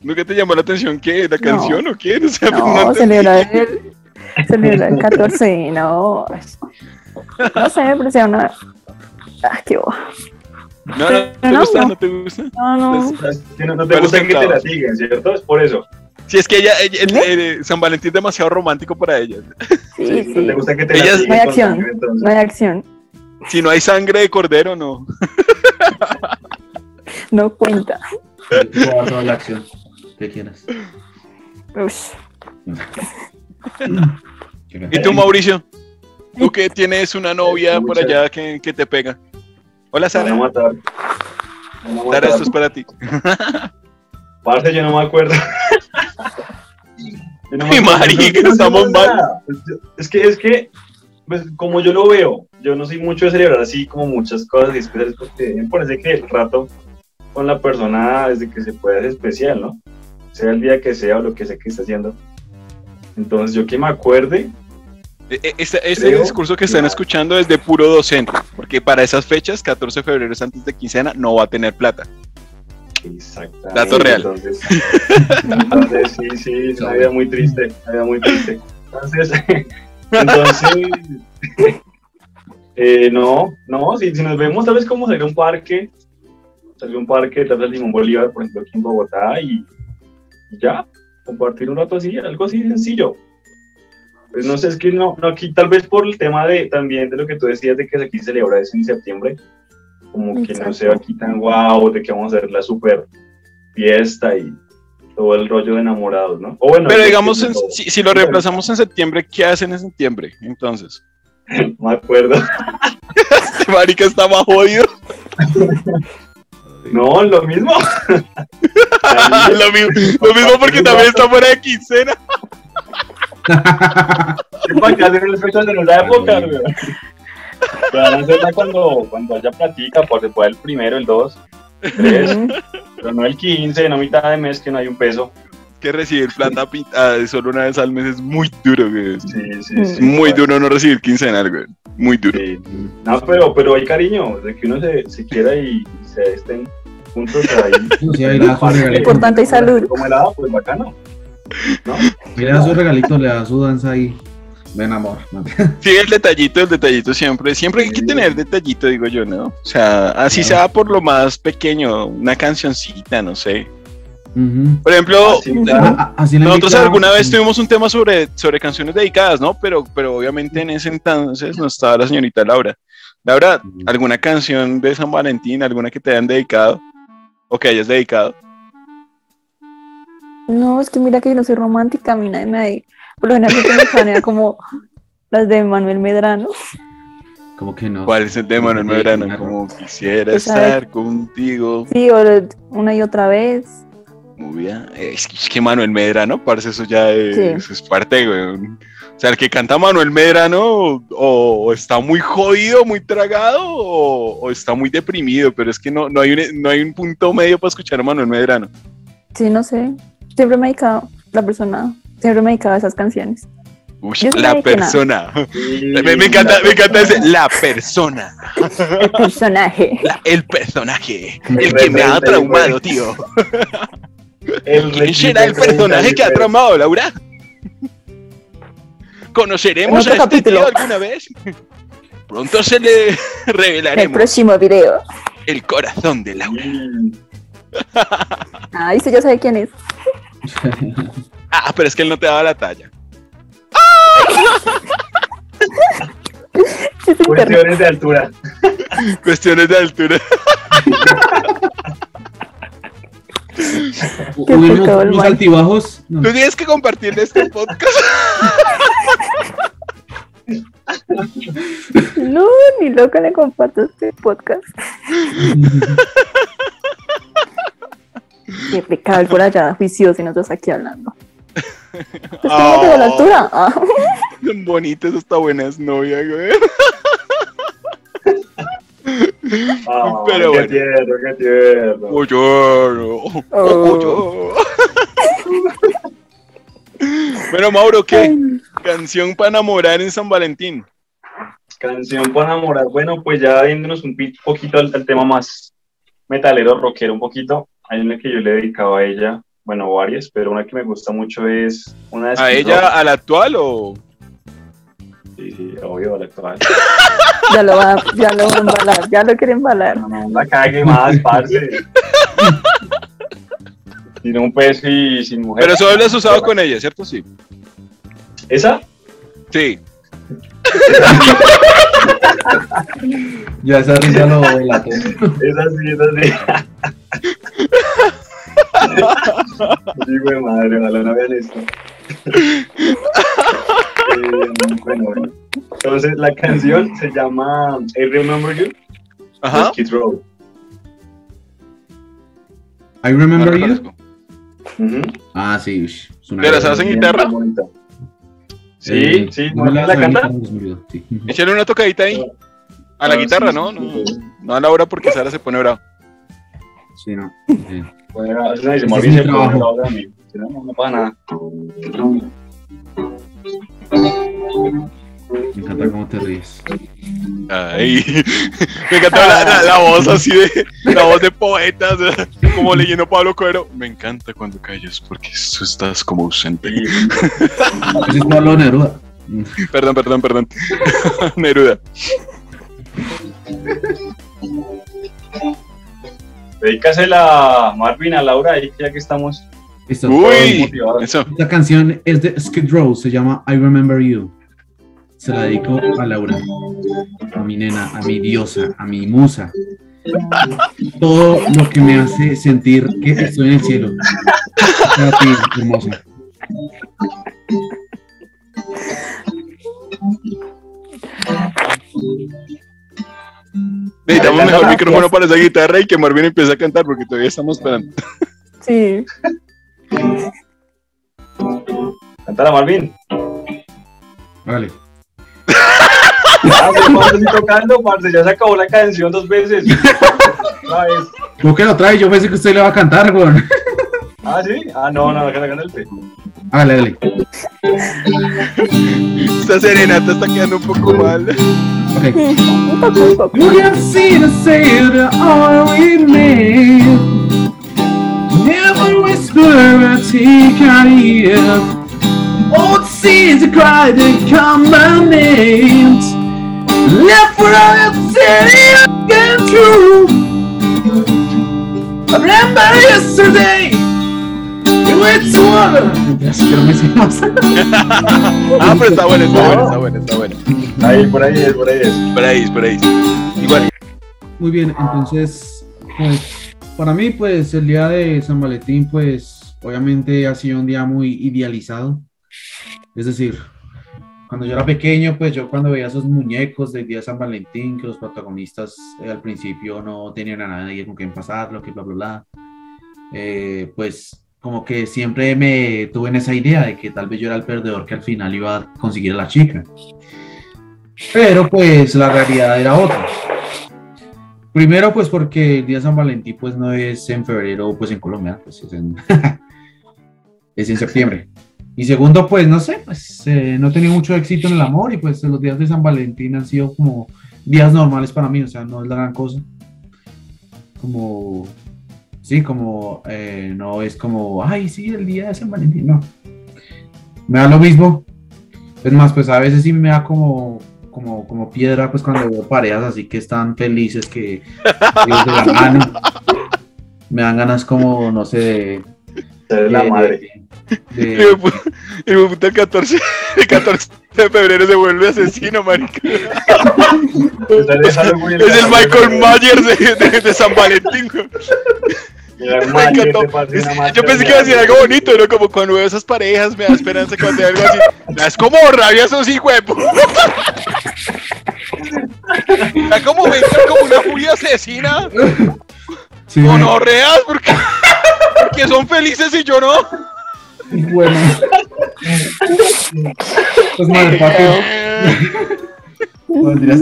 Speaker 1: ¿Nunca te llamó la atención qué? ¿La
Speaker 2: No.
Speaker 1: canción o qué? O sea,
Speaker 2: no,
Speaker 1: no
Speaker 2: celebrar el, celebrar el 14, no. No sé, pero sea una. Ah, qué boba.
Speaker 1: No, no, ¿te
Speaker 2: no,
Speaker 1: gusta?
Speaker 2: no.
Speaker 1: ¿No te gusta?
Speaker 2: No, no.
Speaker 4: Es que no, no te
Speaker 1: Pero
Speaker 4: gusta que te la siguen, ¿cierto? Es por eso.
Speaker 1: Si es que ella, ella- el- el- San Valentín es demasiado romántico para ella.
Speaker 2: Sí,
Speaker 4: Sí, No te gusta que te
Speaker 1: Ellas-
Speaker 4: la.
Speaker 2: No hay acción.
Speaker 4: sangre, entonces.
Speaker 2: No hay acción.
Speaker 1: Si no hay sangre de cordero, no.
Speaker 2: No cuenta.
Speaker 5: Toda la acción que quieras.
Speaker 1: ¿Y tú, Mauricio? ¿Tú que tienes una novia por allá que, que te pega? Hola,
Speaker 4: Me
Speaker 1: Sara.
Speaker 4: Me
Speaker 1: Sara,
Speaker 4: matar.
Speaker 1: esto es para ti.
Speaker 4: Parce, yo no me acuerdo. Yo no
Speaker 1: Mi
Speaker 4: acuerdo.
Speaker 1: marica,
Speaker 4: No,
Speaker 1: estamos
Speaker 4: nada. Es que, es que, pues, como yo lo veo, yo no soy mucho de celebrar así como muchas cosas especiales porque me parece que el rato con la persona desde que se puede es especial, ¿no? Sea el día que sea o lo que sea que esté haciendo. Entonces, yo que me acuerde,
Speaker 1: Este, este
Speaker 4: Creo
Speaker 1: discurso que están escuchando es de puro docente, porque para esas fechas, 14 de febrero es antes de quincena, no va a tener plata.
Speaker 4: Exactamente.
Speaker 1: Dato real.
Speaker 4: Entonces, entonces, sí, sí, es una vida muy triste, una vida muy triste. Entonces, Entonces, eh, no, no, si, si nos vemos tal vez como salir a un parque, salir a un parque tal vez Limón Bolívar, por ejemplo, aquí en Bogotá, y, y ya, compartir un rato así, algo así sencillo. Pues no sé, es que no, no, aquí tal vez por el tema de también de lo que tú decías de que aquí se celebra eso en septiembre, como que no
Speaker 2: Exacto.
Speaker 4: sea aquí tan guau, de que vamos a hacer la super fiesta y todo el rollo de enamorados, ¿no? O bueno,
Speaker 1: Pero digamos, en- si, si lo reemplazamos en septiembre, ¿qué hacen en septiembre? Entonces,
Speaker 4: no me acuerdo.
Speaker 1: este marica está más jodido.
Speaker 4: No, lo mismo.
Speaker 1: lo, mismo, lo mismo porque también está fuera de quincena.
Speaker 4: ¿Para qué hacer las fechas de nuestra época, güey? Que van a hacerla cuando, cuando haya platica, por se puede el primero, el dos, el tres, pero no el 15, no mitad de mes que no hay un peso.
Speaker 1: Que recibir plata pintada solo una vez al mes es muy duro, güey.
Speaker 4: Sí, sí, sí.
Speaker 1: muy duro no recibir quincenal, güey. Muy duro.
Speaker 4: Sí. No, pero, pero hay cariño, de que uno se, se quiera y se estén juntos ahí.
Speaker 5: Sí, da su regalito.
Speaker 2: Importante y salud.
Speaker 4: Como helado, pues bacano. ¿No?
Speaker 5: Le da su regalito, le da su danza ahí. Ven, amor.
Speaker 1: Sí, el detallito, el detallito siempre. Siempre hay que tener detallito, digo yo, ¿no? O sea, así sea por lo más pequeño, una cancioncita, no sé. Por ejemplo,
Speaker 4: Así, claro.
Speaker 5: A- a- así le
Speaker 1: nosotros alguna vez tuvimos un tema sobre, sobre canciones dedicadas, ¿no? Pero, pero obviamente en ese entonces no estaba la señorita Laura. Laura, ¿alguna canción de San Valentín, alguna que te hayan dedicado? O que hayas dedicado.
Speaker 2: No, es que mira que yo no soy romántica, a mí nadie me hay. Por lo general siempre me planea como las de Manuel Medrano.
Speaker 5: Como que no.
Speaker 1: ¿Cuál es el de Manuel Medrano? Como quisiera
Speaker 2: Pues,
Speaker 1: estar contigo.
Speaker 2: Sí, o una y otra vez.
Speaker 1: Muy bien. Es que, es que Manuel Medrano, parece eso ya es,
Speaker 2: Sí.
Speaker 1: eso es parte, güey. O sea, el que canta Manuel Medrano o, o está muy jodido, muy tragado o, o está muy deprimido, pero es que no, no, hay un, no hay un punto medio para escuchar a Manuel Medrano.
Speaker 2: Sí, no sé. Siempre me ha dedicado, la persona, siempre me ha dedicado a esas canciones.
Speaker 1: Uy, la persona.
Speaker 4: Sí,
Speaker 1: Me, me encanta, me encanta ese, la persona,
Speaker 2: El personaje.
Speaker 1: la- el personaje, el que me ha traumado, tío.
Speaker 4: El
Speaker 1: ¿Quién será el personaje que ha traumado, Laura? ¿Conoceremos a este tío
Speaker 2: capítulo.
Speaker 1: alguna vez? Pronto se le
Speaker 2: En el
Speaker 1: revelaremos
Speaker 2: próximo video.
Speaker 1: el corazón de Laura.
Speaker 2: Ah, dice, yo sé quién es.
Speaker 1: Ah, pero es que él no te daba la talla.
Speaker 4: Cuestiones de altura.
Speaker 1: Cuestiones de altura.
Speaker 5: Unos, unos altibajos. No.
Speaker 1: Tú tienes que compartirle este podcast.
Speaker 2: No, ni loca le comparto este podcast. Qué pecado el por allá, juicioso y nosotros aquí hablando. ¿Estamos de la
Speaker 1: Oh,
Speaker 2: altura? Ah.
Speaker 1: Son bonitas, está buenas novia, güey.
Speaker 4: Ah,
Speaker 1: Pero
Speaker 4: qué
Speaker 1: bueno.
Speaker 4: tierno, qué tierno.
Speaker 1: Oye, oh,
Speaker 2: Oh.
Speaker 1: Bueno, Mauro, ¿qué? Canción para enamorar en San Valentín.
Speaker 4: Canción para enamorar. Bueno, pues ya yéndonos un poquito al, al tema más metalero, rockero un poquito. Hay una que yo le he dedicado a ella, bueno, varias, pero una que me gusta mucho es una de
Speaker 1: ¿A ella, a la actual o...?
Speaker 4: Sí, sí, obvio, a la actual.
Speaker 2: Ya lo va, ya lo va a embalar, ya lo quiere embalar.
Speaker 4: No, no la cague más, parce. Sin un peso y sin mujer.
Speaker 1: Pero solo lo has usado con ella, ¿cierto? Sí.
Speaker 4: ¿Esa?
Speaker 1: Sí.
Speaker 5: Ya esa risa lo delató.
Speaker 4: Esa sí, esa sí. Sí, güey, madre, ojalá no vean esto. Eh, bueno, bueno. Entonces, la canción se llama I Remember You de
Speaker 1: Ajá.
Speaker 4: Skid Row.
Speaker 5: I remember
Speaker 1: la
Speaker 5: you. Ah, sí. es una
Speaker 1: ¿Te la
Speaker 5: gran-
Speaker 1: sabes en guitarra?
Speaker 4: bonita. Sí,
Speaker 5: Eh,
Speaker 4: sí,
Speaker 5: no
Speaker 4: ¿no
Speaker 5: me
Speaker 4: la canta?
Speaker 5: me sí.
Speaker 1: Échale una tocadita ahí. A la
Speaker 4: Ah,
Speaker 1: guitarra,
Speaker 4: sí,
Speaker 1: ¿no?
Speaker 4: sí,
Speaker 1: No,
Speaker 4: sí.
Speaker 1: no a la hora porque Sara se pone bravo.
Speaker 5: Sí, no. Eh,
Speaker 4: Bueno, es una
Speaker 5: mi
Speaker 4: pero
Speaker 5: trabajo.
Speaker 4: Si no, no pasa nada.
Speaker 5: Me encanta cómo te ríes.
Speaker 1: Ay, me encanta la, la- la voz así de, la voz de poeta, o sea, como leyendo Pablo Coelho. Me encanta cuando callas porque tú estás como ausente.
Speaker 5: Ese es Pablo Neruda.
Speaker 1: Perdón, perdón, perdón. Neruda.
Speaker 4: Dedícasela, Marvin, a Laura, ahí ya que estamos.
Speaker 1: Uy, eso.
Speaker 5: Esta canción es de Skid Row, se llama I Remember You. Se la dedico a Laura, a mi nena, a mi diosa, a mi musa. Todo lo que me hace sentir que estoy en el cielo. Para ti, hermosa.
Speaker 1: Necesitamos mejor
Speaker 4: está.
Speaker 1: micrófono para esa guitarra y que Marvin empiece a cantar porque todavía estamos esperando.
Speaker 2: Sí.
Speaker 4: Cántala, Marvin.
Speaker 5: Vale.
Speaker 4: Ah, pues, tocando, parce, ya se acabó la canción dos veces.
Speaker 5: ¿Cómo que lo trae? Yo pensé que usted le va a cantar, weón.
Speaker 4: Ah, sí. Ah, no, no, acá gana el P.
Speaker 5: Hágale, dale.
Speaker 1: Esta serenata está quedando un poco mal.
Speaker 5: Ok.
Speaker 2: Un poco, un poco.
Speaker 5: We have seen a sailor all we made. Never whisper a take out ear. Old seas cried and come my names. Left for all the again true. I remember yesterday. We went to water.
Speaker 1: Ah, pero está bueno, está bueno, está bueno, está bueno.
Speaker 4: Ahí, por ahí es, por ahí es.
Speaker 1: Por ahí, es, por ahí. es. Igual.
Speaker 5: Muy bien, entonces, pues, para mí, pues, el día de San Valentín, pues, obviamente ha sido un día muy idealizado. Es decir, cuando yo era pequeño, pues, yo cuando veía esos muñecos del día de San Valentín, que los protagonistas eh, al principio no tenían a nadie con quien pasarlo, que bla, bla, bla, eh, pues, como que siempre me tuve en esa idea de que tal vez yo era el perdedor que al final iba a conseguir a la chica. Pero, pues, la realidad era otra. Primero, pues porque el día de San Valentín pues no es en febrero, pues en Colombia, pues es en, es en septiembre. Y segundo, pues no sé, pues eh, no he tenido mucho éxito en el amor y pues los días de San Valentín han sido como días normales para mí, o sea, no es la gran cosa. Como, sí, como, eh, no es como, ay, sí, el día de San Valentín, no. Me da lo mismo. Es más, pues a veces sí me da como, como, como piedra, pues cuando veo parejas así que están felices, que ellos de la mano. Me dan ganas como, no sé, de...
Speaker 4: Eres la
Speaker 5: de-
Speaker 4: madre.
Speaker 1: Y
Speaker 5: de-
Speaker 1: me pu- y me puta el 14, el 14 de febrero se vuelve asesino, marica. Es el Michael Myers de, de- de San Valentín. Me encantó. yo pensé que iba a decir algo bonito, ¿no? Como cuando veo esas parejas, me da esperanza cuando hay algo así. Es como rabia esos hijos Da como como una furia asesina.
Speaker 5: Sí,
Speaker 1: Monorreas, porque, porque son felices y yo no.
Speaker 5: Bueno. Pues madre. No, mentiras.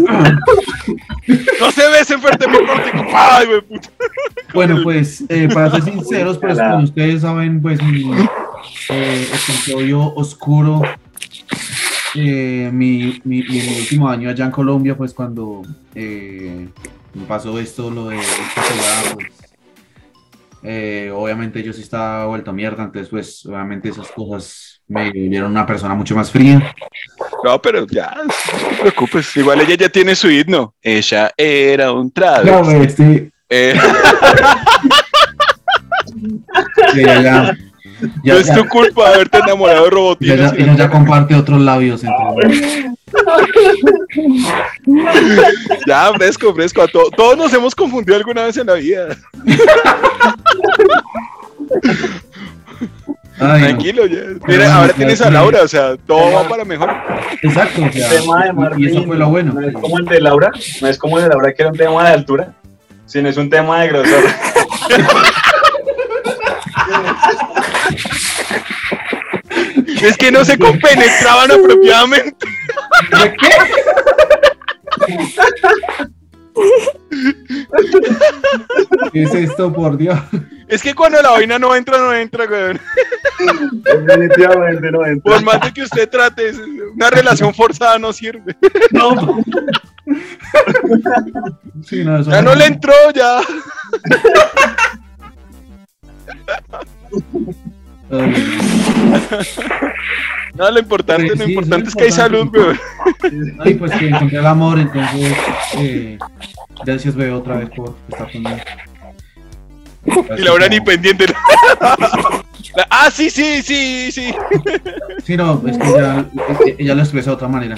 Speaker 1: No se besen fuerte mi cortico. Ay, güey, puta.
Speaker 5: Bueno, pues eh, para ser sinceros, pues como ustedes saben, pues mi eh, episodio oscuro, eh, mi, mi, mi- mi último año allá en Colombia, pues cuando eh, me pasó esto, lo de esta pues eh, obviamente yo sí estaba vuelto a mierda, entonces pues obviamente esas cosas me dieron una persona mucho más fría.
Speaker 1: No, pero ya, no te preocupes. Igual ella ya tiene su himno. Ella era un
Speaker 5: No,
Speaker 1: travesti.
Speaker 5: sí,
Speaker 1: Eh,
Speaker 5: sí, ya,
Speaker 1: no
Speaker 5: ya,
Speaker 1: es tu culpa haberte enamorado de
Speaker 5: ya- ella ya comparte otros labios.
Speaker 1: Ya, fresco, fresco. A to- todos nos hemos confundido alguna vez en la vida.
Speaker 5: Ay.
Speaker 1: Tranquilo, ya. Mira,
Speaker 5: bueno,
Speaker 1: ahora tienes a. Laura, o sea, todo va para mejor.
Speaker 5: Exacto, o sea,
Speaker 4: El tema de
Speaker 5: y- y eso fue lo bueno.
Speaker 4: No es como el de Laura, no es como el de Laura que era un tema de altura, sino es un tema de grosor.
Speaker 1: Es que no se compenetraban apropiadamente.
Speaker 5: ¿Qué es esto, por Dios?
Speaker 1: Es que cuando la vaina no entra, no entra, güey.
Speaker 4: Definitivamente no entra.
Speaker 1: Por más de que usted trate, una relación forzada no sirve.
Speaker 5: No. Sí, no, eso
Speaker 1: Ya no le entró, ya. No, lo importante,
Speaker 5: Pues
Speaker 1: lo
Speaker 5: sí,
Speaker 1: importante es que hay salud, weón.
Speaker 5: Ay, pues que encontré el amor, entonces. Eh, gracias, bebé, otra vez por estar conmigo.
Speaker 1: Y la hora ni pendiente. Ah, sí, sí, sí, sí.
Speaker 5: Sí, no, es que eh, ella lo expresa de otra manera.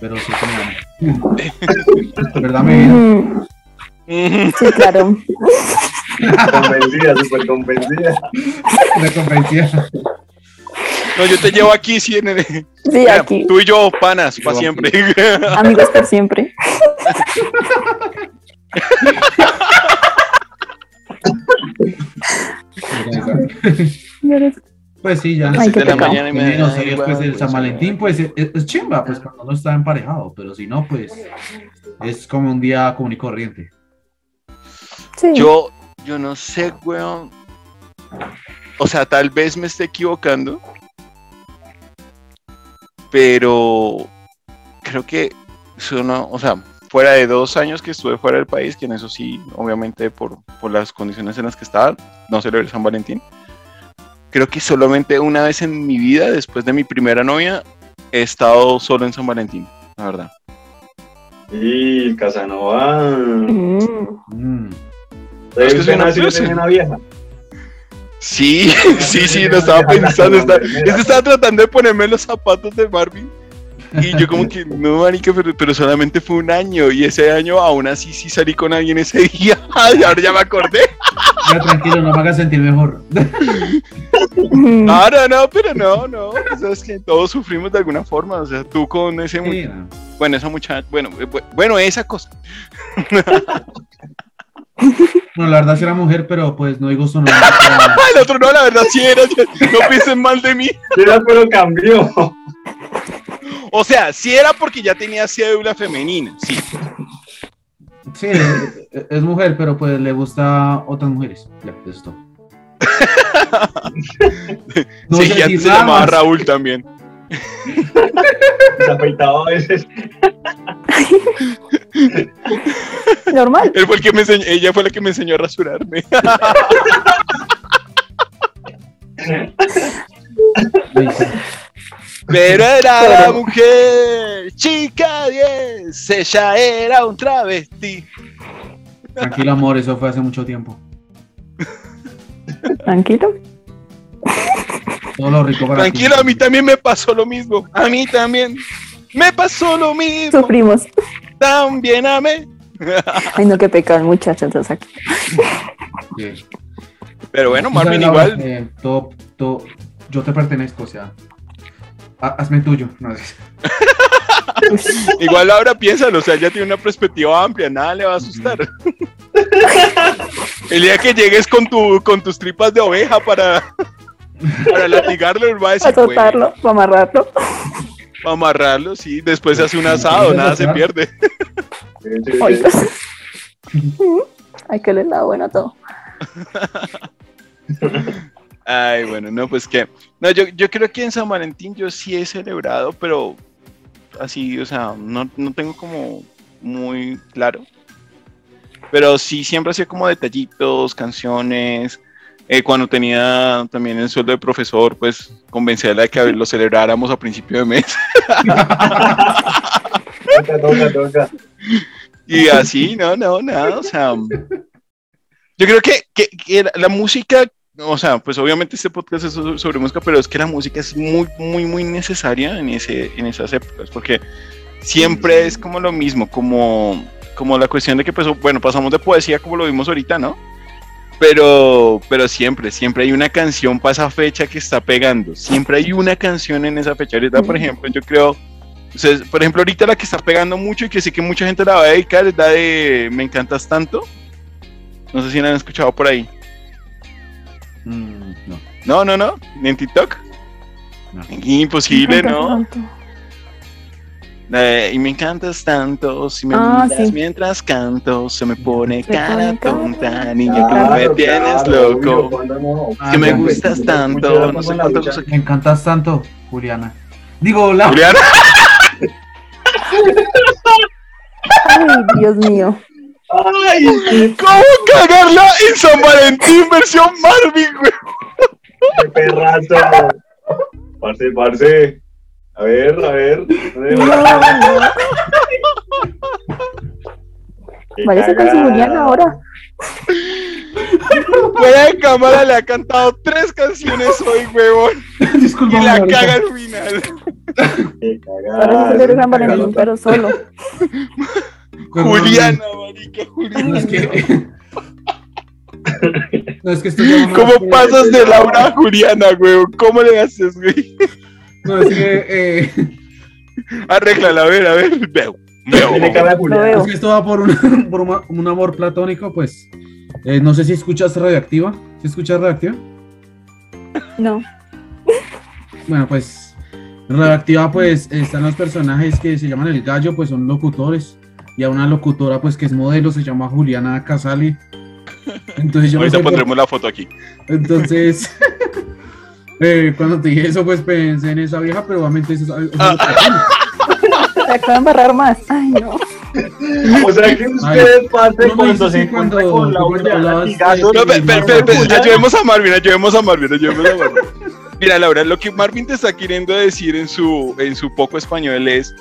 Speaker 5: Pero sí me ama. ¿Verdad, mi vida?
Speaker 1: Ujú.
Speaker 2: Sí, claro.
Speaker 4: Convencida, súper convencida.
Speaker 5: Me convencía.
Speaker 1: No, yo te llevo aquí, sí, en el-
Speaker 2: Sí,
Speaker 1: Mira,
Speaker 2: aquí.
Speaker 1: Tú y yo, panas, para siempre.
Speaker 2: Amigos por siempre.
Speaker 5: Pues sí, ya.
Speaker 2: Ay,
Speaker 1: de la mañana y me
Speaker 5: Menos
Speaker 1: da
Speaker 5: ahí
Speaker 1: igual,
Speaker 5: después del
Speaker 1: pues,
Speaker 5: San Valentín, pues es, es chimba, pues cuando no está emparejado, pero si no, pues es como un día común y corriente.
Speaker 2: Sí.
Speaker 1: Yo, yo no sé, weón. O sea, tal vez me esté equivocando. Pero creo que o sea, fuera de dos años que estuve fuera del país, que en eso sí, obviamente por, por las condiciones en las que estaba, no celebré San Valentín. Creo que solamente una vez en mi vida, después de mi primera novia, he estado solo en San Valentín, la verdad.
Speaker 4: Y Casanova.
Speaker 2: Mm,
Speaker 5: Mm.
Speaker 1: Es que
Speaker 4: ¿Usted
Speaker 1: es una
Speaker 4: vieja?
Speaker 1: Sí, sí, sí, lo estaba pensando. Estaba, es que estaba tratando de ponerme los zapatos de Marvin. Y yo como que, no, marica, pero, pero solamente fue un año. Y ese año aún así sí salí con alguien ese día. Ay, ahora ya me acordé.
Speaker 5: Ya tranquilo, no me hagas sentir mejor.
Speaker 2: mm.
Speaker 1: No, no, no, pero no, no. Sabes que todos sufrimos de alguna forma. O sea, tú con ese...
Speaker 5: Sí, no.
Speaker 1: Bueno, esa muchacha... Bueno, eh, bu- bueno, esa cosa.
Speaker 5: Bueno, la verdad sí era mujer, pero pues no digo su nombre.
Speaker 1: El otro no, la verdad sí era. No piensen mal de mí.
Speaker 4: Era, pero cambió.
Speaker 1: O sea, sí era porque ya tenía cédula femenina. Sí.
Speaker 5: Sí, es, es mujer, pero pues le gusta otras mujeres. Ya, eso es todo. No
Speaker 1: sí,
Speaker 5: sé
Speaker 1: ya
Speaker 5: si
Speaker 1: se llamaba
Speaker 5: más.
Speaker 1: Raúl también.
Speaker 4: Se afeitaba a veces.
Speaker 2: Normal.
Speaker 1: Él fue el que me enseñó, ella fue la que me enseñó a rasurarme. Pero era la mujer, chica 10, ella era un travesti.
Speaker 5: Tranquilo, amor, eso fue hace mucho tiempo.
Speaker 2: Tranquilo.
Speaker 5: Todo lo rico para
Speaker 1: Tranquilo,
Speaker 5: ti.
Speaker 1: a mí también me pasó lo mismo. A mí también. Me pasó lo mismo.
Speaker 2: Sufrimos.
Speaker 1: También amé.
Speaker 2: Ay, no, qué pecado, muchachos. o sea,
Speaker 5: Sí.
Speaker 1: Pero bueno, Marvin igual.
Speaker 5: eh, todo, todo, yo te pertenezco, o sea, ha- hazme tuyo. No, es-
Speaker 1: Igual ahora piénsalo, o sea, ya tiene una perspectiva amplia, nada le va a asustar. El día que llegues con tu con tus tripas de oveja para, para latigarlo, él va a decir,
Speaker 2: Para soltarlo, para amarrarlo.
Speaker 1: "Bueno, para amarrarlo, sí, después se hace un asado, nada se pierde.
Speaker 4: Sí, sí, sí.
Speaker 2: Oigas. Ay, que le da bueno a todo.
Speaker 1: Ay, bueno, no, pues que. No, yo, yo creo que en San Valentín yo sí he celebrado, pero así, o sea, no, no tengo como muy claro. Pero sí, siempre hacía como detallitos, canciones. Eh, cuando tenía también el sueldo de profesor, pues convencerla de que lo celebráramos a principio de mes.
Speaker 4: Toca, toca, toca.
Speaker 1: Y así, no, no, nada, o sea. Yo creo que, que- que la, la música, o sea, pues obviamente este podcast es so- sobre música, pero es que la música es muy, muy, muy necesaria en, ese, en esas épocas, porque siempre es como lo mismo, como, como la cuestión de que, pues, bueno, pasamos de poesía como lo vimos ahorita, ¿no? Pero, pero siempre, siempre hay una canción para esa fecha que está pegando. Siempre hay una canción en esa fecha. Ahorita, por ejemplo, yo creo, o sea, por ejemplo, ahorita la que está pegando mucho y que sé que mucha gente la va a dedicar es la de Me encantas tanto. No sé si la han escuchado por ahí.
Speaker 5: Mm, no.
Speaker 1: No, no, no, ni en TikTok.
Speaker 5: No.
Speaker 1: Imposible, ¿no? De, y me encantas tanto, si me
Speaker 2: Ah,
Speaker 1: miras
Speaker 2: sí.
Speaker 1: mientras canto, se me pone
Speaker 2: Se
Speaker 1: cara
Speaker 2: pone cara.
Speaker 1: tonta, niña, tú
Speaker 4: Claro,
Speaker 1: me tienes
Speaker 4: claro,
Speaker 1: loco.
Speaker 4: obvio, cuando no.
Speaker 5: Ah,
Speaker 1: que me gustas tanto, no sé cuánto cosa-
Speaker 5: Me encantas tanto, Juliana. Digo, la...
Speaker 1: Juliana,
Speaker 2: Ay, Dios mío.
Speaker 4: ¡Ay!
Speaker 1: ¿cómo cagarla en San Valentín versión Marvin, güey?
Speaker 4: ¡Qué perrazo! Parce, parce. A ver, a ver.
Speaker 2: No,
Speaker 4: cagada.
Speaker 2: Juliana ahora.
Speaker 1: Fuera de cámara le ha cantado tres canciones hoy, huevón.
Speaker 5: Disculpa,
Speaker 1: Y la
Speaker 5: ahorita.
Speaker 1: caga al final.
Speaker 4: Qué cagada.
Speaker 2: celebra San Valentín, pero solo.
Speaker 1: Juliana, marica, Juliana.
Speaker 5: No es que. No, es que esto ya no-
Speaker 1: ¿Cómo pasas de Laura a Juliana, huevón? ¿Cómo le haces, güey?
Speaker 5: No, es que. eh,
Speaker 1: Arréglala, a ver, a ver. Veo, veo.
Speaker 5: Es que esto va por un, por un, un amor platónico, pues. eh, no sé si escuchas Radioactiva. ¿Sí escuchas Radioactiva?
Speaker 2: No.
Speaker 5: Bueno, pues. En Radioactiva, pues están los personajes que se llaman el gallo, pues son locutores. Y a una locutora, pues que es modelo, se llama Juliana Casali. Entonces yo no
Speaker 1: Ahorita
Speaker 5: por-
Speaker 1: pondremos la foto aquí.
Speaker 5: Entonces. eh, cuando te dije eso, pues pensé en esa vieja, pero obviamente eso es que-
Speaker 2: Se acaba de embarrar más. Ay, no.
Speaker 4: O sea que ustedes pasen
Speaker 5: no
Speaker 4: cuando se encuentran con la latigazos.
Speaker 1: No, pe- pe- pe- pe-
Speaker 4: Juliana.
Speaker 1: ayudemos a Marvin, ayudemos a Marvin, ayudemos a Marvin. Mira, Laura, lo que Marvin te está queriendo decir en su, en su poco español es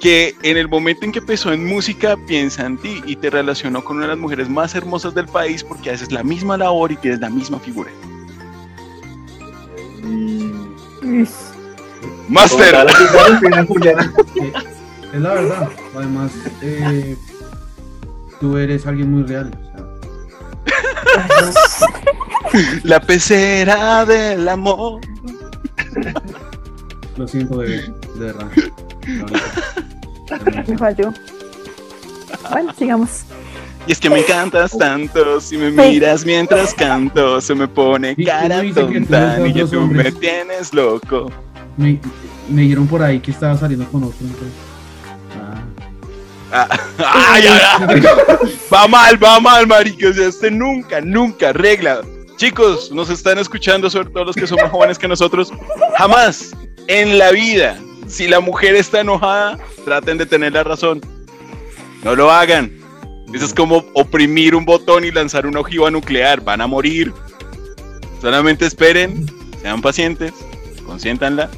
Speaker 1: que en el momento en que empezó en música piensa en ti y te relacionó con una de las mujeres más hermosas del país porque haces la misma labor y tienes la misma figura.
Speaker 4: Mm.
Speaker 1: Master.
Speaker 4: tiene Juliana.
Speaker 5: Es la verdad. Además, eh, tú eres alguien muy real. o sea,
Speaker 1: La pecera del amor.
Speaker 5: lo siento, bebé. De verdad.
Speaker 2: Me falló. Bueno, sigamos.
Speaker 1: Y es que me encantas tanto, si me miras mientras canto, se me pone cara tonta, y que
Speaker 5: otros
Speaker 1: tú me tienes loco.
Speaker 5: Me, me dijeron por ahí que estaba saliendo con otro. Entonces. Ah.
Speaker 1: Ah, ay, ay, ay. Va mal, va mal, marica. O sea, este nunca, nunca regla. Chicos, nos están escuchando, sobre todo los que son más jóvenes que nosotros. Jamás en la vida, si la mujer está enojada, traten de tener la razón. No lo hagan. Eso es como oprimir un botón y lanzar una ojiva nuclear. Van a morir. Solamente esperen, sean pacientes, consiéntanla.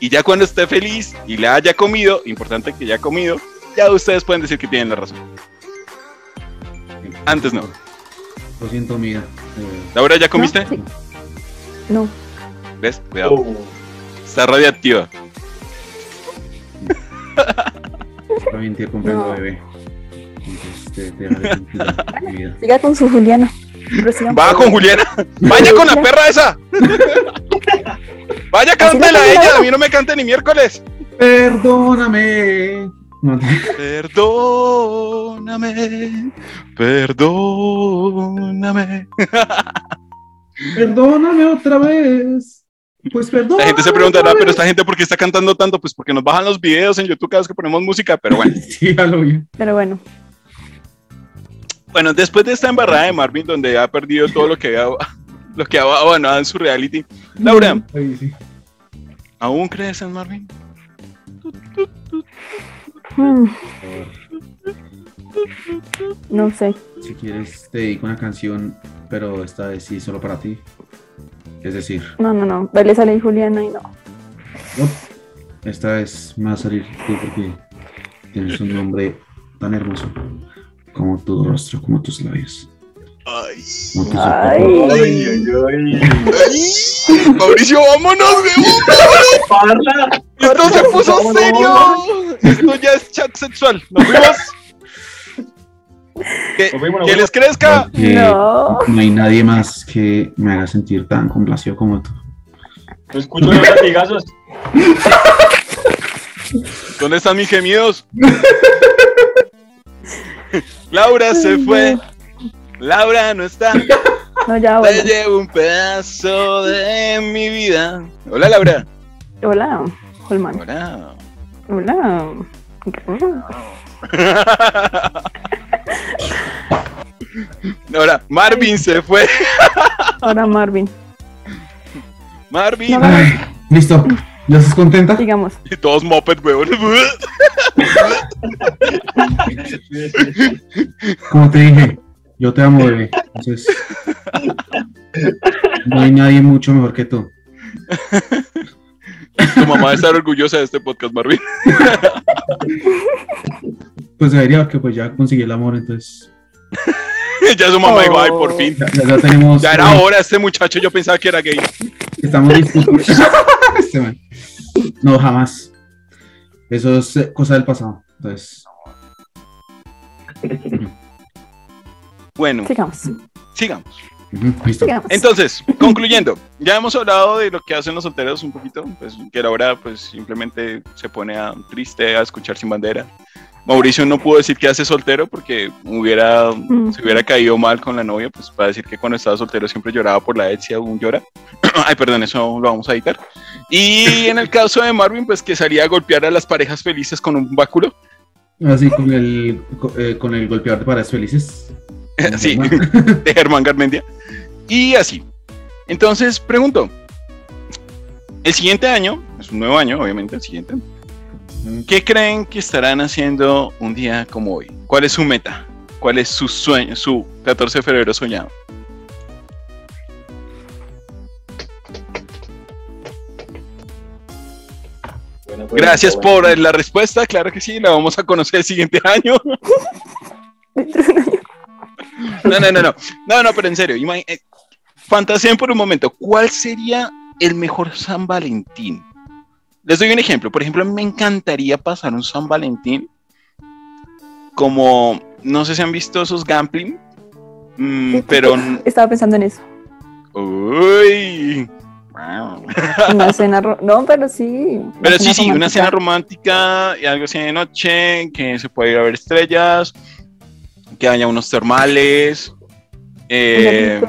Speaker 1: Y ya cuando esté feliz y la haya comido, importante que ya ha comido, ya ustedes pueden decir que tienen la razón. Antes no.
Speaker 5: Lo siento, mira. eh,
Speaker 1: Laura, ¿ya comiste?
Speaker 2: No, sí. No.
Speaker 1: ¿Ves? Cuidado.
Speaker 4: Oh.
Speaker 1: Está radiactiva.
Speaker 5: también te comprendo,
Speaker 2: No.
Speaker 5: bebé. Entonces te, te dejaré tranquila, mi vida.
Speaker 2: Siga con su Juliana.
Speaker 1: Va con Juliana. Vaya con la perra esa. Vaya, cántela a ella. A mí no me cante ni miércoles.
Speaker 5: Perdóname. No, te-
Speaker 1: Perdóname. Perdóname.
Speaker 5: Perdóname otra vez. Pues perdón.
Speaker 1: La gente se preguntará, pero esta gente, ¿por qué está cantando tanto? Pues porque nos bajan los videos en YouTube cada vez que ponemos música. Pero bueno.
Speaker 5: Sí, ya lo vi.
Speaker 2: Pero bueno.
Speaker 1: Bueno, después de esta embarrada de Marvin, donde ha perdido todo lo que había, lo que había abandonado en su reality, Laura. ¿aún crees en Marvin?
Speaker 2: Hmm, No sé.
Speaker 5: Si quieres, te dedico una canción, pero esta vez sí solo para ti. Es decir,
Speaker 2: No, no, no. Dale sale Juliana y no.
Speaker 5: no, esta vez me va a salir tú porque tienes un nombre tan hermoso como tu rostro, como tus labios.
Speaker 1: Ay.
Speaker 5: tus
Speaker 2: Ay.
Speaker 4: Ay, ay, ay.
Speaker 1: Ay, Mauricio, vámonos.
Speaker 4: Parla.
Speaker 1: Esto se puso
Speaker 4: Vámonos.
Speaker 1: serio. Esto ya es chat sexual. Nos vemos. Que, les crezca.
Speaker 5: Porque
Speaker 2: No.
Speaker 5: no hay nadie más que me haga sentir tan complacido como tú.
Speaker 4: Escucho los latigazos.
Speaker 1: ¿Dónde están mis gemidos? Laura se fue. Laura no está.
Speaker 2: No, ya,
Speaker 1: Te llevo un pedazo de mi vida. Hola, Laura.
Speaker 2: Hola, Holman.
Speaker 1: Hola.
Speaker 2: Hola.
Speaker 1: Ahora, Marvin se fue.
Speaker 2: Ahora Marvin.
Speaker 1: Marvin.
Speaker 2: No.
Speaker 5: Listo. ¿Ya estás contenta?
Speaker 2: Sigamos.
Speaker 1: Y todos moped, weón.
Speaker 5: Como te dije, yo te amo, bebé. Entonces, no hay nadie mucho mejor que tú.
Speaker 1: Tu mamá debe estar orgullosa de este podcast, Marvin.
Speaker 5: Pues debería que pues ya conseguí el amor, entonces.
Speaker 1: ya su mamá dijo, ay,
Speaker 2: Oh.
Speaker 1: por fin.
Speaker 5: Ya, ya- ya tenemos.
Speaker 1: Ya era hora, este muchacho yo pensaba que era gay.
Speaker 5: Estamos discutiendo. No, jamás. Eso es eh, cosa del pasado. Entonces,
Speaker 1: Bueno,
Speaker 2: Sigamos,
Speaker 1: sigamos.
Speaker 5: ujú, listo.
Speaker 2: sigamos.
Speaker 1: Entonces, concluyendo, ya hemos hablado de lo que hacen los solteros un poquito, pues que ahora pues simplemente se pone a, triste a escuchar sin bandera. Mauricio no pudo decir que hace soltero porque hubiera,
Speaker 2: Mm.
Speaker 1: se hubiera caído mal con la novia, pues para decir que cuando estaba soltero siempre lloraba por la ex y aún llora. Ay, perdón, eso lo vamos a editar. Y en el caso de Marvin, pues que salía a golpear a las parejas felices con un báculo.
Speaker 5: Así con el, eh, con el golpeador de paredes felices.
Speaker 1: sí, de Germán Garmendia. Y así. Entonces, pregunto. El siguiente año, es un nuevo año, obviamente, el siguiente. ¿Qué creen que estarán haciendo un día como hoy? ¿Cuál es su meta? ¿Cuál es su sueño, su 14 de febrero soñado?
Speaker 4: Pregunta,
Speaker 1: Gracias por la respuesta, claro que sí, la vamos a conocer el siguiente año. No, no, no, no, no, no, pero en serio, eh, fantaseen por un momento, ¿cuál sería el mejor San Valentín? Les doy un ejemplo, por ejemplo, a mí me encantaría pasar un San Valentín como, no sé si han visto esos gambling, mm, pero...
Speaker 2: Estaba pensando en eso.
Speaker 1: Uy. Wow.
Speaker 2: Una cena. No, pero sí. una
Speaker 1: Pero sí, sí, una
Speaker 2: romántica.
Speaker 1: cena romántica y algo así de noche, que se puede ir a ver estrellas, que haya unos termales, eh,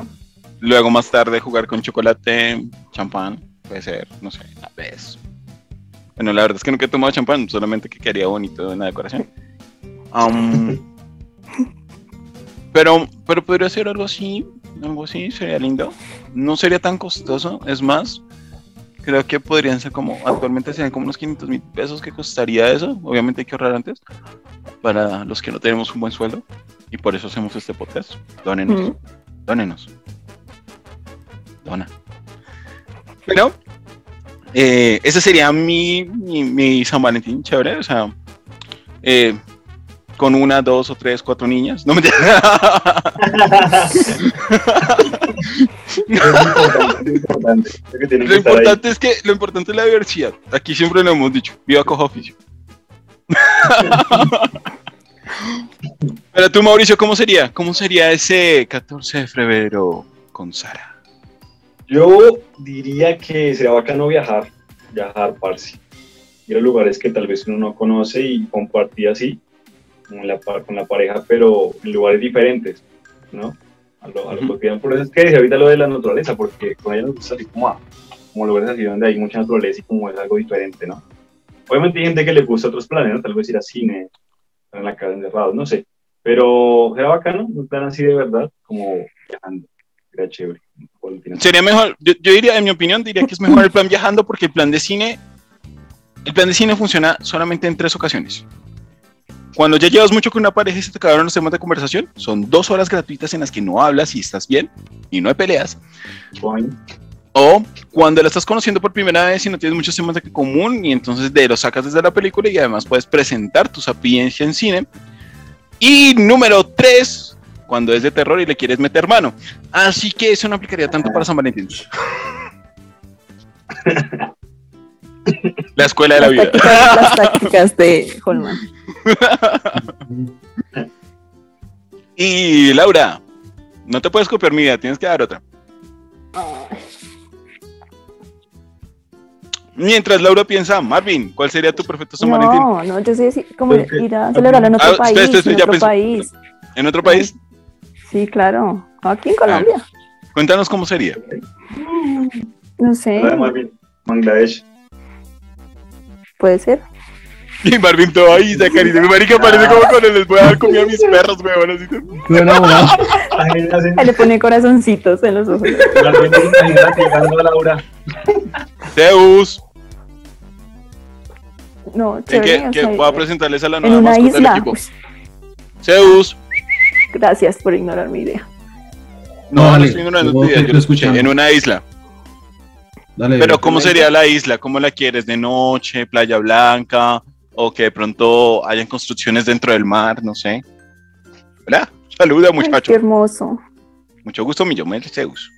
Speaker 1: luego más tarde jugar con chocolate, champán, puede ser, no sé, a veces. Bueno, la verdad es que nunca he tomado champán, solamente que quedaría bonito en la decoración. Pero, pero podría ser algo así, algo así, sería lindo. No sería tan costoso, es más, creo que podrían ser como, actualmente serían como unos 500 mil pesos que costaría eso. Obviamente hay que ahorrar antes para los que no tenemos un buen sueldo y por eso hacemos este podcast. Dónenos,
Speaker 2: Mm.
Speaker 1: dónenos. Dona. Pero, eh, ese sería mi, mi, mi San Valentín chévere, o sea, eh, con una, dos o tres, cuatro niñas. No me Lo importante es que lo importante es la diversidad. Aquí siempre lo hemos dicho. Viva coja oficio. Pero tú, Mauricio, ¿cómo sería? ¿Cómo sería ese 14 de febrero con Sara?
Speaker 4: Yo diría que sería bacano viajar, viajar, parce. Ir a lugares que tal vez uno no conoce y compartir así con la, con la pareja, pero en lugares diferentes, ¿no? A lo, a lo cotidiano. Por eso es que decía ahorita lo de la naturaleza, porque con ella nos gusta así como, a- como lugares así donde hay mucha naturaleza y como es algo diferente, ¿no? Obviamente hay gente que le gusta otros planes, ¿no? Tal vez ir al cine, estar en la casa encerrados, no sé. Pero era bacano, un plan así de verdad, como viajando. Era chévere.
Speaker 1: Sería mejor, yo, yo diría, en mi opinión, diría que es mejor el plan viajando porque el plan de cine, el plan de cine funciona solamente en tres ocasiones. Cuando ya llevas mucho con una pareja y se te acabaron los temas de conversación, son dos horas gratuitas en las que no hablas y estás bien y no hay peleas. O cuando la estás conociendo por primera vez y no tienes muchos temas de común y entonces de los sacas desde la película y además puedes presentar tu sapiencia en cine. Y número tres, cuando es de terror y le quieres meter mano. Así que eso no aplicaría tanto para San Valentín. La escuela de la vida.
Speaker 2: tácticas, las tácticas de Holman.
Speaker 1: Y Laura, no te puedes copiar mi idea, tienes que dar otra. Mientras Laura piensa, Marvin, ¿cuál sería tu perfecto San Valentín?
Speaker 2: No, no, yo sé como
Speaker 4: que-
Speaker 2: ir a celebrarlo en otro
Speaker 1: Ah, espera,
Speaker 2: país.
Speaker 1: espera, espera,
Speaker 2: en
Speaker 1: ya
Speaker 2: otro
Speaker 1: pensé.
Speaker 2: país.
Speaker 1: ¿En otro país?
Speaker 2: Sí, claro. Aquí en Colombia.
Speaker 1: Cuéntanos cómo sería.
Speaker 2: No sé,
Speaker 4: Bangladesh.
Speaker 2: puede ser.
Speaker 1: Y Marvin todo ahí, Zacarito. Mi marica parece como cuando les voy a dar comida a mis perros, weón. Así.
Speaker 2: Ahí le pone corazoncitos en los ojos.
Speaker 4: Marvin, llegando a Laura.
Speaker 1: Zeus.
Speaker 2: No,
Speaker 1: ¿En
Speaker 2: chévere.
Speaker 1: qué,
Speaker 2: o
Speaker 1: qué
Speaker 2: sea,
Speaker 1: voy a presentarles a la
Speaker 2: en
Speaker 1: nueva mascota del equipo. Zeus.
Speaker 2: Gracias por ignorar mi idea.
Speaker 1: No,
Speaker 5: No,
Speaker 1: estoy ignorando tu idea, yo lo escuché.
Speaker 5: escuchando.
Speaker 1: En una isla.
Speaker 5: Dale.
Speaker 1: Pero ¿cómo sería la isla? ¿Cómo la quieres? ¿De noche, playa blanca? ¿O que de pronto hayan construcciones dentro del mar? No sé. Hola, saluda
Speaker 2: Ay, qué
Speaker 1: muchacho.
Speaker 2: hermoso.
Speaker 1: Mucho gusto, mi yo Zeus.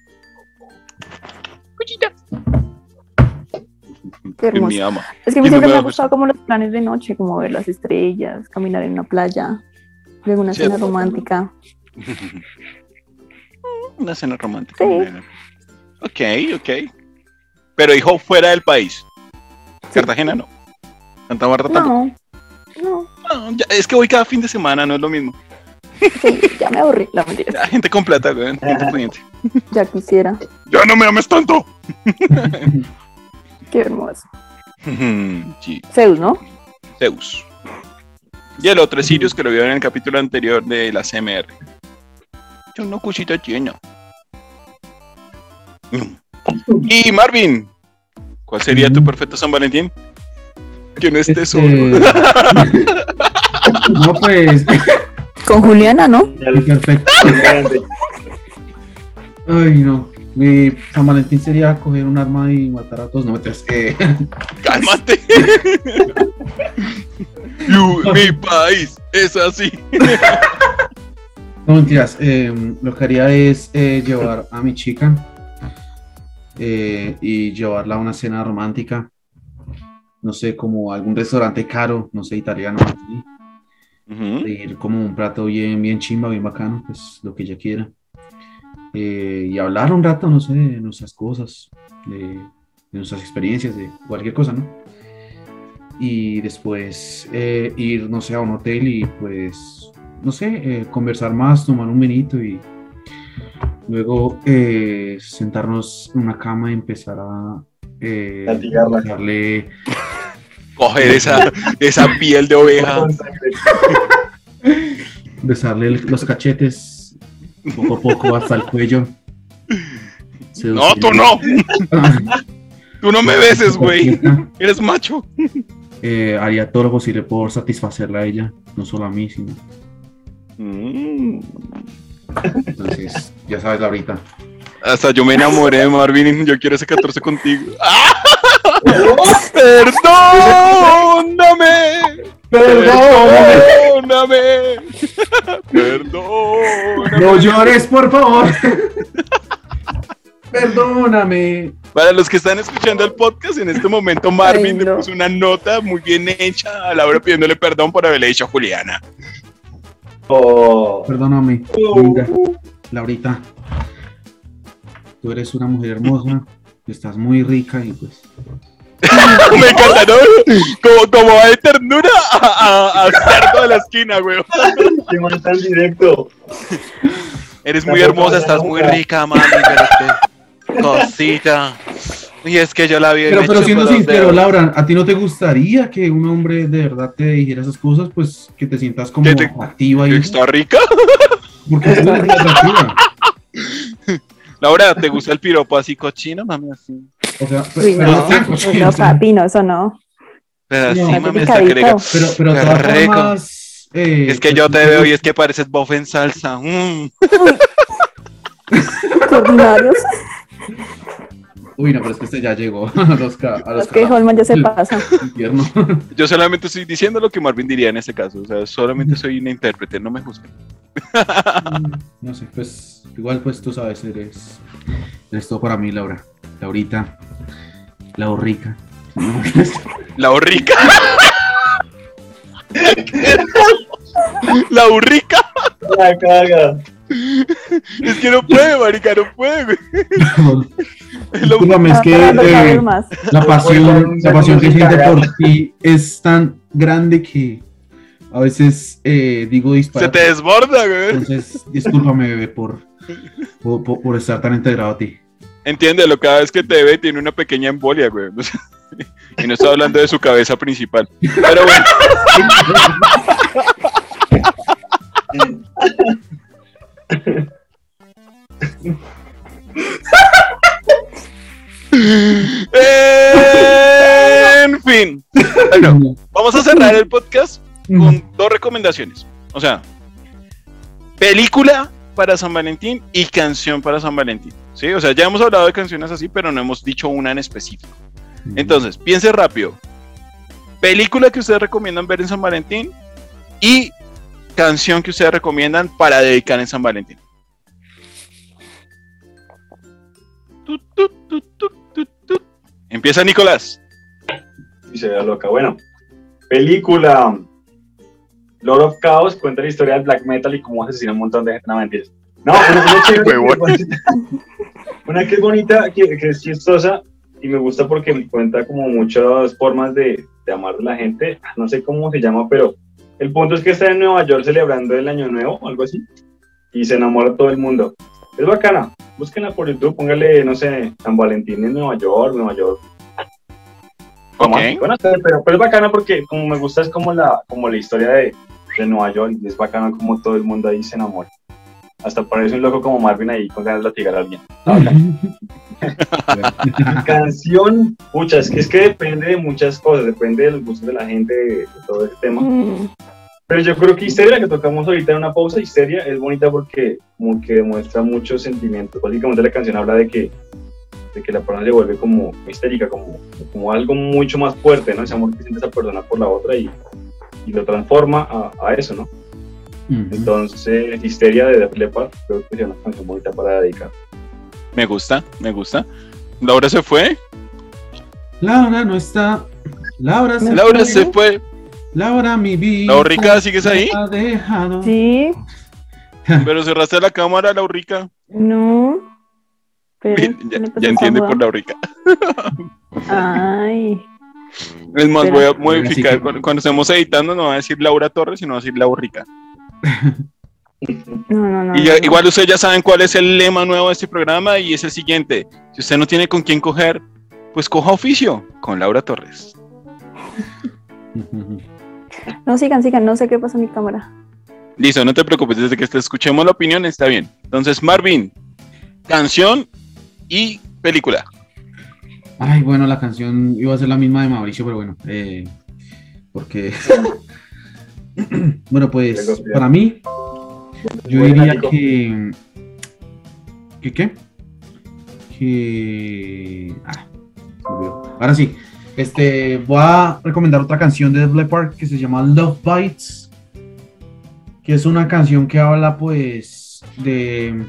Speaker 2: Qué hermoso.
Speaker 1: Mi ama.
Speaker 2: Es que a mí
Speaker 1: no
Speaker 2: siempre
Speaker 1: me
Speaker 2: ha gustado como los planes de noche, como ver las estrellas, caminar en una playa, luego una cena romántica.
Speaker 1: Una cena romántica.
Speaker 2: Sí.
Speaker 1: Ok, ok. Pero hijo, fuera del país. Cartagena no. Santa Marta tampoco.
Speaker 2: No, no,
Speaker 1: No, ya- es que voy cada fin de semana, no es lo mismo.
Speaker 2: sí, ya me aburrí, la mentira.
Speaker 1: Ya, gente con plata, güey. gente pudiente.
Speaker 2: Ya quisiera.
Speaker 1: Ya no me ames tanto.
Speaker 2: Qué hermoso.
Speaker 1: sí,
Speaker 2: Zeus, ¿no?
Speaker 1: Zeus. Y el otro es Sirius, que lo vieron en el capítulo anterior de la CMR. Yo no cosita llena. Y Marvin, ¿cuál sería tu perfecto San Valentín? Que no esté
Speaker 5: Este-
Speaker 1: solo.
Speaker 5: No, pues,
Speaker 2: Con Juliana, ¿no?
Speaker 5: perfecto. Ay, no. Mi San Valentín sería coger un arma y matar a todos. No, mentiras. Eh,
Speaker 1: Cálmate. You, mi país es así.
Speaker 5: no, mentiras. Eh, lo que haría es eh, llevar a mi chica eh, y llevarla a una cena romántica. No sé, como algún restaurante caro, no sé, italiano.
Speaker 1: Ujú.
Speaker 5: pedir como un plato bien, bien chimba, bien bacano, pues lo que ella quiera. Eh, y hablar un rato, no sé, de nuestras cosas, de, de nuestras experiencias, de cualquier cosa, ¿no? Y después eh, ir, no sé, a un hotel y pues, no sé, eh, conversar más, tomar un vinito y luego eh, sentarnos en una cama y empezar a... Eh, darle
Speaker 1: Coger esa, esa piel de oveja.
Speaker 5: besarle los cachetes poco a poco hasta el cuello.
Speaker 1: No, tú no. Tú no me beses, güey. Eres macho.
Speaker 5: Eh, haría todo lo posible por satisfacerla a ella, no solo a mí, sino.
Speaker 1: Mm.
Speaker 5: Entonces, ya sabes, Laurita.
Speaker 1: Hasta yo me enamoré de Marvin. Yo quiero ese 14 contigo. ¡Ah! ¡Perdóname! ¡Perdóname! ¡Perdóname!
Speaker 5: No llores, por favor. Perdóname.
Speaker 1: Para los que están escuchando el podcast, en este momento Marvin
Speaker 2: Ay, no.
Speaker 1: le puso una nota muy bien hecha a Laura pidiéndole perdón por haberle dicho a Juliana.
Speaker 4: Oh.
Speaker 5: Perdóname. Linda. Laurita. Tú eres una mujer hermosa. Estás muy rica y pues.
Speaker 1: Me encanta, ¿no? Como, como va de ternura a, a, a cerdo de la esquina, güey.
Speaker 4: Qué man tan directo.
Speaker 1: Eres muy hermosa, estás muy rica, mami, pero cosita. Y es que yo la vi
Speaker 5: Pero, pero siendo sincero,
Speaker 1: dedos.
Speaker 5: Laura, ¿a ti no te gustaría que un hombre de verdad te dijera esas cosas? Pues que te sientas como
Speaker 1: ¿Que te-
Speaker 5: atractiva y
Speaker 1: ¿Está rica?
Speaker 5: Porque tú eres muy atractiva.
Speaker 1: Laura, ¿te gusta el piropo así cochino, mami? Así.
Speaker 5: O sea,
Speaker 2: Uy,
Speaker 5: pero,
Speaker 2: no,
Speaker 5: pero,
Speaker 2: no, papi, no, eso no.
Speaker 1: Pero así,
Speaker 5: No,
Speaker 1: mami, está
Speaker 5: pero, pero todas formas, eh,
Speaker 1: Es que yo te veo y es que pareces bof en salsa. Mm.
Speaker 5: Uy, no, pero es que este ya llegó a los, ca- a los
Speaker 2: Es que Holman ya se pasa.
Speaker 5: infierno.
Speaker 1: Yo solamente estoy diciendo lo que Marvin diría en este caso. O sea, solamente soy una intérprete, no me juzguen.
Speaker 5: No sé, pues igual pues tú sabes, eres, eres todo para mí, Laura. Laurita, la rica.
Speaker 1: La horrica. La burrica.
Speaker 4: La caga.
Speaker 1: Es que no puede, marica, no puede, güey.
Speaker 5: Discúlpame, es que eh, la pasión, la pasión que
Speaker 4: ya.
Speaker 5: por ti es tan grande que a veces eh, digo
Speaker 1: Se
Speaker 5: disparar.
Speaker 1: te desborda, güey.
Speaker 5: Entonces, discúlpame, bebé, por, por, por- por estar tan integrado a ti.
Speaker 1: Entiéndelo, cada vez que te ve tiene una pequeña embolia, güey. Y no estoy hablando de su cabeza principal. Pero bueno. En fin. Bueno, vamos a cerrar el podcast con dos recomendaciones. O sea, película para San Valentín y canción para San Valentín. Sí, o sea, ya hemos hablado de canciones así, pero no hemos dicho una en específico. Entonces, piense rápido. Película que ustedes recomiendan ver en San Valentín y canción que ustedes recomiendan para dedicar en San Valentín. Tu, tu, tu, tu, tu, tu. Empieza Nicolás.
Speaker 4: Y se vea loca. Bueno, película. Lord of Chaos cuenta la historia del black metal y cómo asesina un montón de gente. No, mentiras. No, una, una chévere, una que es bonita, que, que es chistosa y me gusta porque me cuenta como muchas formas de, de amar a la gente. No sé cómo se llama, pero el punto es que está en Nueva York celebrando el Año Nuevo, algo así, y se enamora todo el mundo. Es bacana. Búsquenla por YouTube, póngale, no sé, San Valentín en Nueva York, Nueva York.
Speaker 1: Ok.
Speaker 4: Bueno, pero, pero es bacana porque como me gusta es como la, como la historia de, de Nueva York y es bacana como todo el mundo ahí se enamora. Hasta parece un loco como Marvin ahí con ganas de latigar a alguien. Canción, pucha, es que, es que depende de muchas cosas, depende del gusto de la gente, de, de todo ese tema. Pero yo creo que Histeria, que tocamos ahorita en una pausa, Histeria es bonita porque como que demuestra muchos sentimientos. Básicamente la canción habla de que, de que la persona se vuelve como histérica, como, como algo mucho más fuerte, ¿no? Ese amor que siente esa persona por la otra y, y lo transforma a, a eso, ¿no? Entonces, Histeria de Def Leppard creo que es una canción bonita para dedicar.
Speaker 1: Me gusta, me gusta. Laura se fue.
Speaker 5: Laura no está. Laura se
Speaker 1: Laura
Speaker 5: fue.
Speaker 1: se fue.
Speaker 5: Laura, mi vida.
Speaker 1: Laurica, ¿sigues ahí?
Speaker 5: dejado.
Speaker 2: Sí,
Speaker 1: Pero cerraste la cámara, Laurica.
Speaker 2: no. Pero,
Speaker 1: Ya,
Speaker 2: ¿qué le pasa
Speaker 1: ya entiende por? Laurica.
Speaker 2: Ay,
Speaker 1: Es más, voy a modificar.
Speaker 5: que-
Speaker 1: Cuando, cuando estemos editando, no va a decir Laura Torres, sino va a decir Laurica.
Speaker 2: no, no, no.
Speaker 1: Y ya-
Speaker 2: no, no.
Speaker 1: igual ustedes ya saben cuál es el lema nuevo de este programa y es el siguiente. Si usted no tiene con quién coger, pues coja oficio con Laura Torres.
Speaker 2: No, sigan, sigan, no sé qué pasa en mi cámara.
Speaker 1: Listo, no te preocupes, desde que te escuchemos la opinión está bien. Entonces, Marvin, canción y película.
Speaker 5: Ay, bueno, la canción iba a ser la misma de Mauricio, pero bueno, eh, porque... bueno, pues para mí, yo diría que... ¿Que qué? Que... Ah. Ahora sí, este, voy a recomendar otra canción de Def Leppard que se llama Love Bites, que es una canción que habla pues de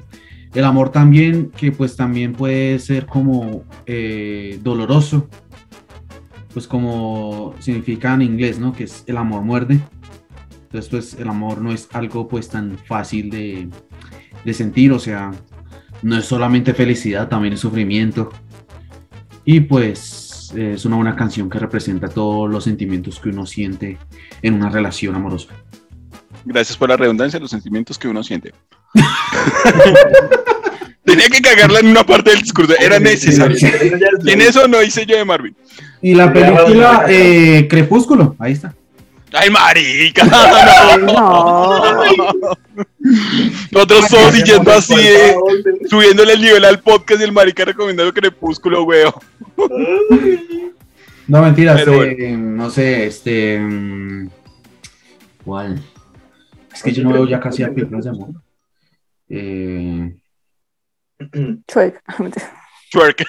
Speaker 5: el amor también, que pues también puede ser como eh, doloroso, pues como significa en inglés, ¿no? Que es el amor muerde. Entonces pues el amor no es algo pues tan fácil de, de sentir, o sea, no es solamente felicidad, también es sufrimiento. Y pues es una buena canción que representa todos los sentimientos que uno siente en una relación amorosa.
Speaker 1: Gracias por la redundancia, los sentimientos que uno siente. Tenía que cagarla en una parte del discurso, era necesario. En eso no hice yo de Marvin.
Speaker 5: Y la película eh, Crepúsculo, ahí está.
Speaker 1: ¡Ay, marica!
Speaker 2: No,
Speaker 1: Nosotros todos siguiendo así, eh, subiéndole el nivel al podcast y el marica recomendando Crepúsculo, weón.
Speaker 5: No, mentiras,
Speaker 1: Pero
Speaker 5: eh, no sé, este... mm, ¿Cuál? Es que yo no veo ya casi a películas de amor. Eh,
Speaker 2: Chuec.
Speaker 1: Twerk.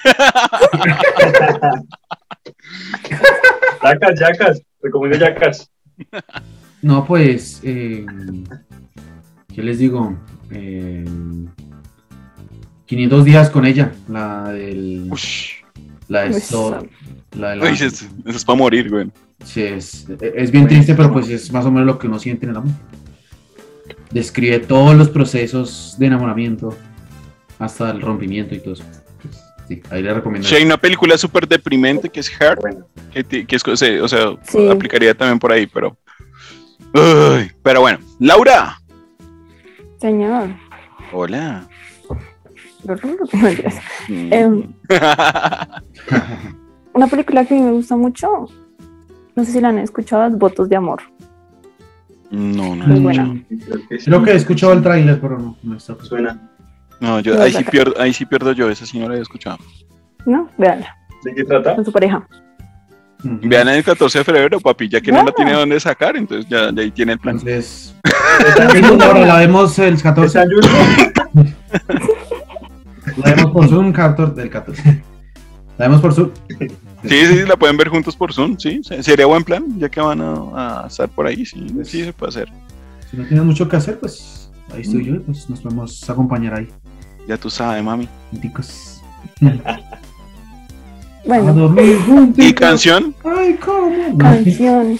Speaker 4: Yacas, yacas, recomiendo yacas.
Speaker 5: no, pues... eh, ¿Qué les digo? Eh, 500 días con ella, la del...
Speaker 1: Ush.
Speaker 5: La de Sol- la de la-
Speaker 1: Uy, eso es, para morir, güey.
Speaker 5: Sí, es, es bien triste, pero pues es más o menos lo que uno siente en el amor. Describe todos los procesos de enamoramiento, hasta el rompimiento y todo eso. Pues, sí, ahí le recomiendo.
Speaker 1: Sí, hay una película súper deprimente que es Heart, que, que es, o sea, o sea,
Speaker 2: Sí.
Speaker 1: aplicaría también por ahí, pero... Uy, pero bueno, Laura.
Speaker 2: Señor.
Speaker 1: Hola.
Speaker 2: Mentiras. Em, Una película que a mí me gusta mucho, no sé si la han escuchado, es Votos de Amor.
Speaker 1: no, no.
Speaker 5: Mm,
Speaker 2: buena.
Speaker 4: creo que sí.
Speaker 5: Creo que he escuchado el tráiler, pero no, no está.
Speaker 4: Suena.
Speaker 1: No, yo, ahí sí pierdo, ahí sí pierdo yo, esa sí no la he escuchado.
Speaker 2: ¿No? Veanla,
Speaker 4: ¿De qué trata?
Speaker 2: con su pareja.
Speaker 5: Mm.
Speaker 1: Vean el 14 de febrero, papi, ya que no la tiene dónde sacar, entonces ya, ya ahí tiene el plan.
Speaker 5: Entonces, ahora la vemos el 14.
Speaker 4: Está en YouTube.
Speaker 5: La vemos por Zoom, 14, del 14. La vemos por Zoom.
Speaker 1: Sí, sí, la pueden ver juntos por Zoom, sí. se- Sería buen plan, ya que van a, a estar por ahí, sí, sí se puede hacer.
Speaker 5: Si no tienes mucho que hacer, pues ahí estoy yo, pues nos podemos acompañar ahí.
Speaker 1: Ya tú sabes, mami.
Speaker 5: Ticos. A
Speaker 2: Bueno,
Speaker 5: dormir juntos.
Speaker 1: ¿Y canción?
Speaker 5: Ay, ¿cómo?
Speaker 2: canción.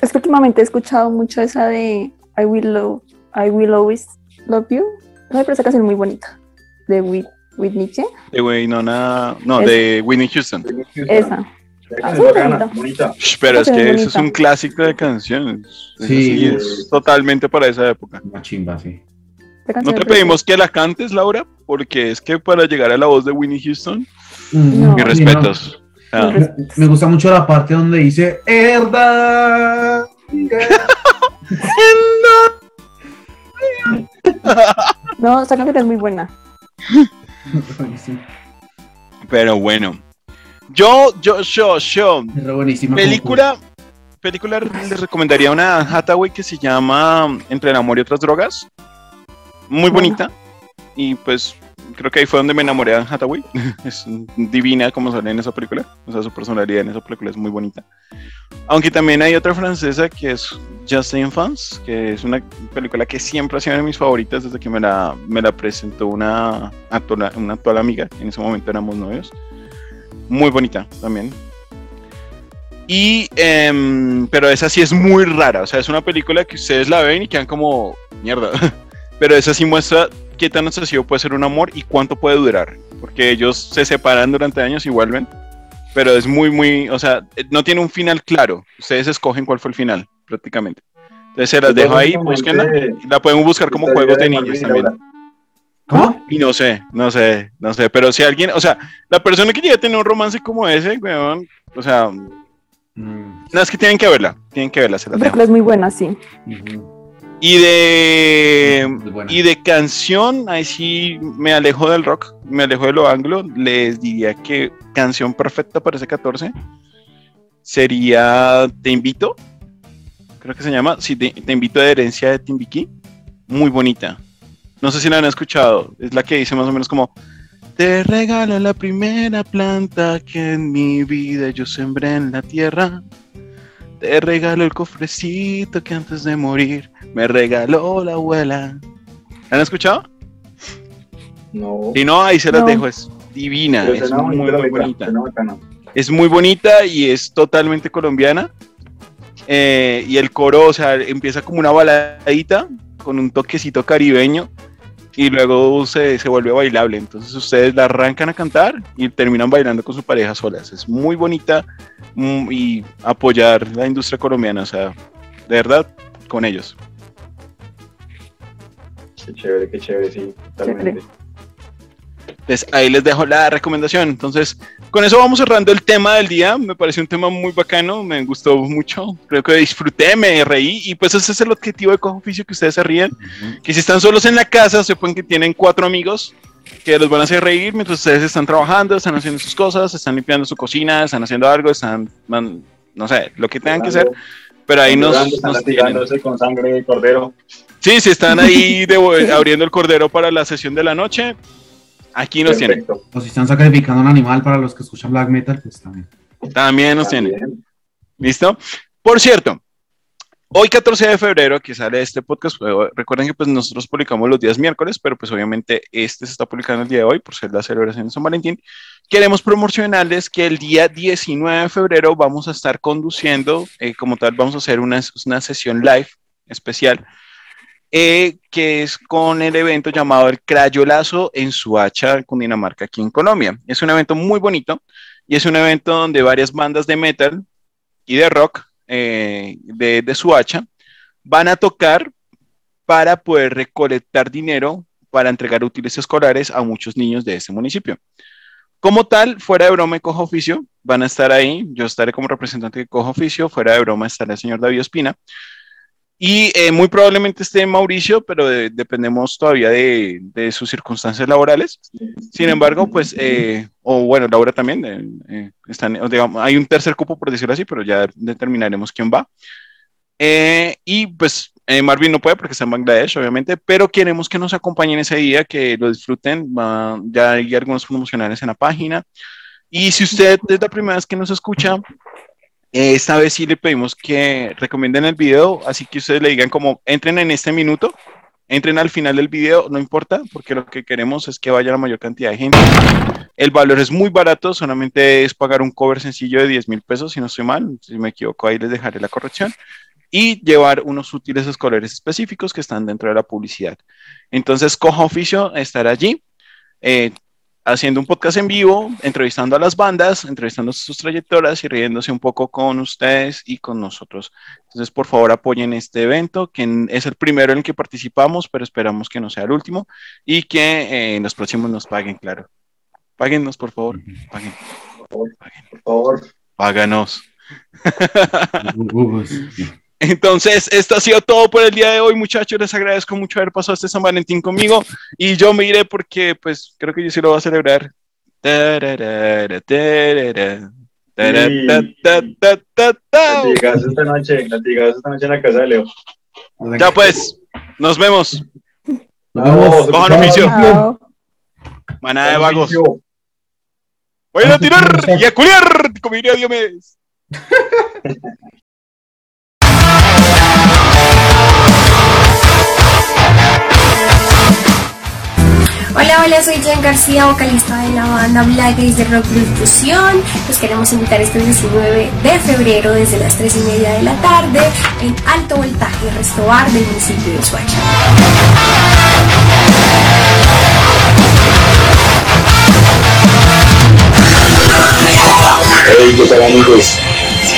Speaker 2: Es que últimamente he escuchado mucho esa de I Will Love, I Will Always Love You. Me parece canción muy bonita. De Whit- Whitney, ¿qué?
Speaker 1: De Winona, no,
Speaker 2: Es-
Speaker 1: de Whitney Houston.
Speaker 2: Esa. Ah,
Speaker 4: Es bacana,
Speaker 2: bonita.
Speaker 1: Pero es
Speaker 2: Esa es
Speaker 1: que eso es un clásico de canciones.
Speaker 5: Sí.
Speaker 1: sí, es totalmente para esa época.
Speaker 5: Una chimba, sí.
Speaker 1: No te pedimos que la cantes, Laura, porque es que para llegar a la voz de Winnie Houston,
Speaker 2: No.
Speaker 1: mis
Speaker 5: Sí,
Speaker 1: respetos. Ah,
Speaker 2: Mis respetos.
Speaker 5: Me gusta mucho la parte donde dice Herda.
Speaker 2: No, esa canción es muy buena.
Speaker 1: pero bueno. Yo, yo, yo, yo. Película, película les recomendaría una Hathaway que se llama Entre el amor y otras drogas. Muy
Speaker 2: Bueno.
Speaker 1: bonita. Y pues creo que ahí fue donde me enamoré de Hathaway. es divina como sale en esa película. O sea, su personalidad en esa película es muy bonita. Aunque también hay otra francesa que es Just Infants, que es una película que siempre ha sido de mis favoritas desde que me la, me la presentó una actual, una actual amiga. En ese momento éramos novios. Muy bonita también. Y, em, pero esa sí es muy rara. O sea, es una película que ustedes la ven y quedan como mierda. Pero esa sí muestra qué tan excesivo puede ser un amor y cuánto puede durar. Porque ellos se separan durante años y vuelven. Pero es muy, muy, o sea, no tiene un final claro. Ustedes escogen cuál fue el final, prácticamente. Entonces se las dejo ahí, búsquenla. La pueden buscar como juegos de niños también.
Speaker 5: ¿Cómo?
Speaker 1: Y no sé, no sé, no sé. Pero si alguien, o sea, la persona que llega a tener un romance como ese, weón, o sea,
Speaker 5: Mm,
Speaker 1: no es que tienen que verla, tienen que verla, se
Speaker 2: La película es muy buena, sí.
Speaker 5: ujú.
Speaker 1: Y de y de canción, ahí sí me alejo del rock, me alejo de lo anglo. Les diría que canción perfecta para ese 14 sería Te invito, creo que se llama, sí, Te, Te invito de herencia de Timbiquí, muy bonita. No sé si la han escuchado, es la que dice más o menos como Te regalo la primera planta que en mi vida yo sembré en la tierra. Te regalo el cofrecito que antes de morir me regaló la abuela. ¿La ¿Han escuchado?
Speaker 4: No.
Speaker 1: Si no, ahí se las
Speaker 2: No.
Speaker 1: dejo. Es divina,
Speaker 4: Pero
Speaker 1: es muy,
Speaker 4: bonita
Speaker 1: muy. Es muy bonita y es totalmente colombiana. Eh, y el coro, o sea, empieza como una baladita con un toquecito caribeño y luego se, se vuelve bailable. Entonces ustedes la arrancan a cantar y terminan bailando con su pareja solas. Es muy bonita mm, y apoyar la industria colombiana, o sea, de verdad, con ellos.
Speaker 4: Qué chévere, qué chévere, sí, totalmente.
Speaker 1: Entonces ahí les dejo la recomendación. Entonces, con eso vamos cerrando el tema del día. Me pareció un tema muy bacano, me gustó mucho. Creo que disfruté, me reí y pues ese es el objetivo de Cojo Oficio, que ustedes se ríen. Que si están solos en la casa, sepan que tienen cuatro amigos que los van a hacer reír mientras ustedes están trabajando, están haciendo sus cosas, están limpiando su cocina, están haciendo algo, están, man- no sé, lo que tengan que hacer. Pero ahí nos, nos
Speaker 4: con sangre de cordero.
Speaker 1: Sí, si están ahí de- abriendo el cordero para la sesión de la noche, aquí nos tienen.
Speaker 5: O si están sacrificando un animal para los que escuchan black metal, pues también.
Speaker 1: También nos tienen.
Speaker 4: También.
Speaker 1: ¿Listo? Por cierto, hoy 14 de febrero que sale este podcast, pues, recuerden que pues nosotros publicamos los días miércoles, pero pues obviamente este se está publicando el día de hoy por ser la celebración de San Valentín. Queremos promocionarles que el día 19 de febrero vamos a estar conduciendo, eh, como tal, vamos a hacer una, una sesión live especial, eh, que es con el evento llamado el Crayolazo en Suacha, Cundinamarca, aquí en Colombia. Es un evento muy bonito y es un evento donde varias bandas de metal y de rock eh, de, de Suacha van a tocar para poder recolectar dinero para entregar útiles escolares a muchos niños de este municipio. Como tal, fuera de broma y cojo oficio, van a estar ahí. Yo estaré como representante de cojo oficio. Fuera de broma estará el señor David Ospina. Y eh, muy probablemente esté Mauricio, pero de- dependemos todavía de, de sus circunstancias laborales. Sin embargo, pues, eh, o bueno, Laura también, eh, eh, están, digamos, hay un tercer cupo, por decirlo así, pero ya determinaremos quién va. Eh, y pues Eh, Marvin no puede porque está en Bangladesh, obviamente, pero queremos que nos acompañen ese día, que lo disfruten. ya hay algunos promocionales en la página. Y si usted es la primera vez que nos escucha, esta vez sí le pedimos que recomienden el video, así que ustedes le digan como entren en este minuto, entren al final del video, no importa, porque lo que queremos es que vaya la mayor cantidad de gente. El valor es muy barato, solamente es pagar un cover sencillo de 10 mil pesos, si no estoy mal, si me equivoco ahí les dejaré la corrección y llevar unos útiles escolares específicos que están dentro de la publicidad. Entonces, Coja Oficio estará allí eh, haciendo un podcast en vivo, entrevistando a las bandas, entrevistando sus trayectorias y riéndose un poco con ustedes y con nosotros. Entonces, por favor, apoyen este evento, que es el primero en el que participamos, pero esperamos que no sea el último y que eh, en los próximos nos paguen, claro. Páguenos, por favor. Paguen. Por favor. Páganos. Entonces, esto ha sido todo por el día de hoy, muchachos. Les agradezco mucho haber pasado este San Valentín conmigo. Y yo me iré porque, pues, creo que yo sí lo voy a celebrar.
Speaker 4: Latigazo esta noche, latigazo esta noche en la casa de Leo.
Speaker 1: Ya pues, nos vemos.
Speaker 3: Vamos,
Speaker 1: Cojan oficio. Manada de vagos. Voy a tirar y a culiar, como diría Diomedes.
Speaker 7: Hola, hola, soy Jen García, vocalista de la banda Black de Rock Fusión. Los queremos invitar este 19 de febrero desde las 3 y media de la tarde en Alto Voltaje, Restobar del municipio de Suacha.
Speaker 8: Hey, ¿qué tal amigos?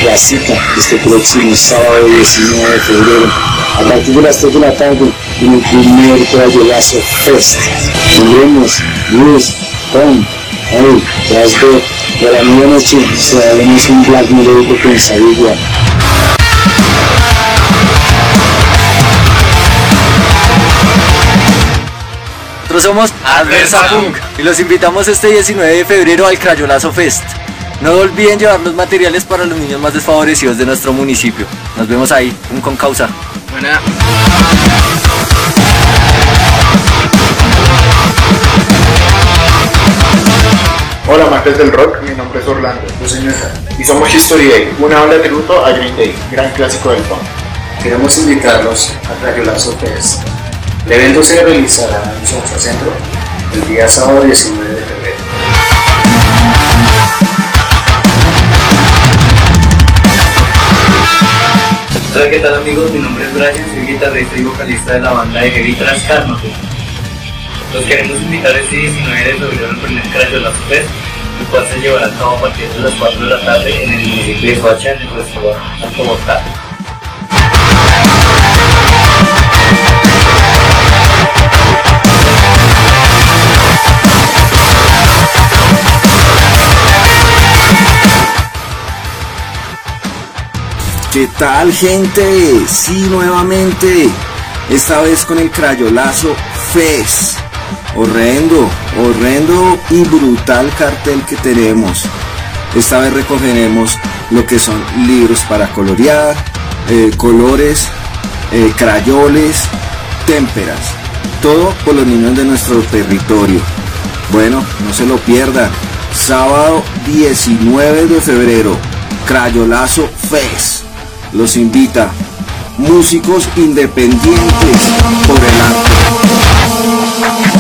Speaker 8: La cita este próximo sábado 19 de febrero a partir de las 3 de la tarde en el primer Crayolazo Fest. Tendremos luz, con, hey, tras de, de la medianoche celebraremos un black melódico con Sabiduría.
Speaker 9: Nosotros somos Adversa Punk y los invitamos este 19 de febrero al Crayolazo Fest. No olviden llevar los materiales para los niños más desfavorecidos de nuestro municipio. Nos vemos ahí, un con causa. Buena.
Speaker 10: Hola amantes del rock, mi nombre es Orlando, yo soy y somos History Day, una ola de tributo a Green Day, gran clásico del punk.
Speaker 11: Queremos invitarlos a Rayolazo Fest. El evento se realizará en Socha Centro el día sábado 19
Speaker 12: Hola, ¿qué tal amigos? Mi nombre es Brian, soy guitarrista y vocalista de la banda de heavy. Los queremos invitar este 19 de febrero al primer Crash de las Fest, el cual se llevará a cabo a partir de las 4 de la tarde en el municipio de Soacha, en el restaurante Bogotá.
Speaker 13: ¿Qué tal gente? Sí, nuevamente. Esta vez con el crayolazo FES. Horrendo, horrendo y brutal cartel que tenemos. Esta vez recogeremos lo que son libros para colorear, eh, colores, eh, crayoles, témperas. Todo por los niños de nuestro territorio. Bueno, no se lo pierdan. Sábado 19 de febrero, Crayolazo FES los invita músicos independientes por el arte.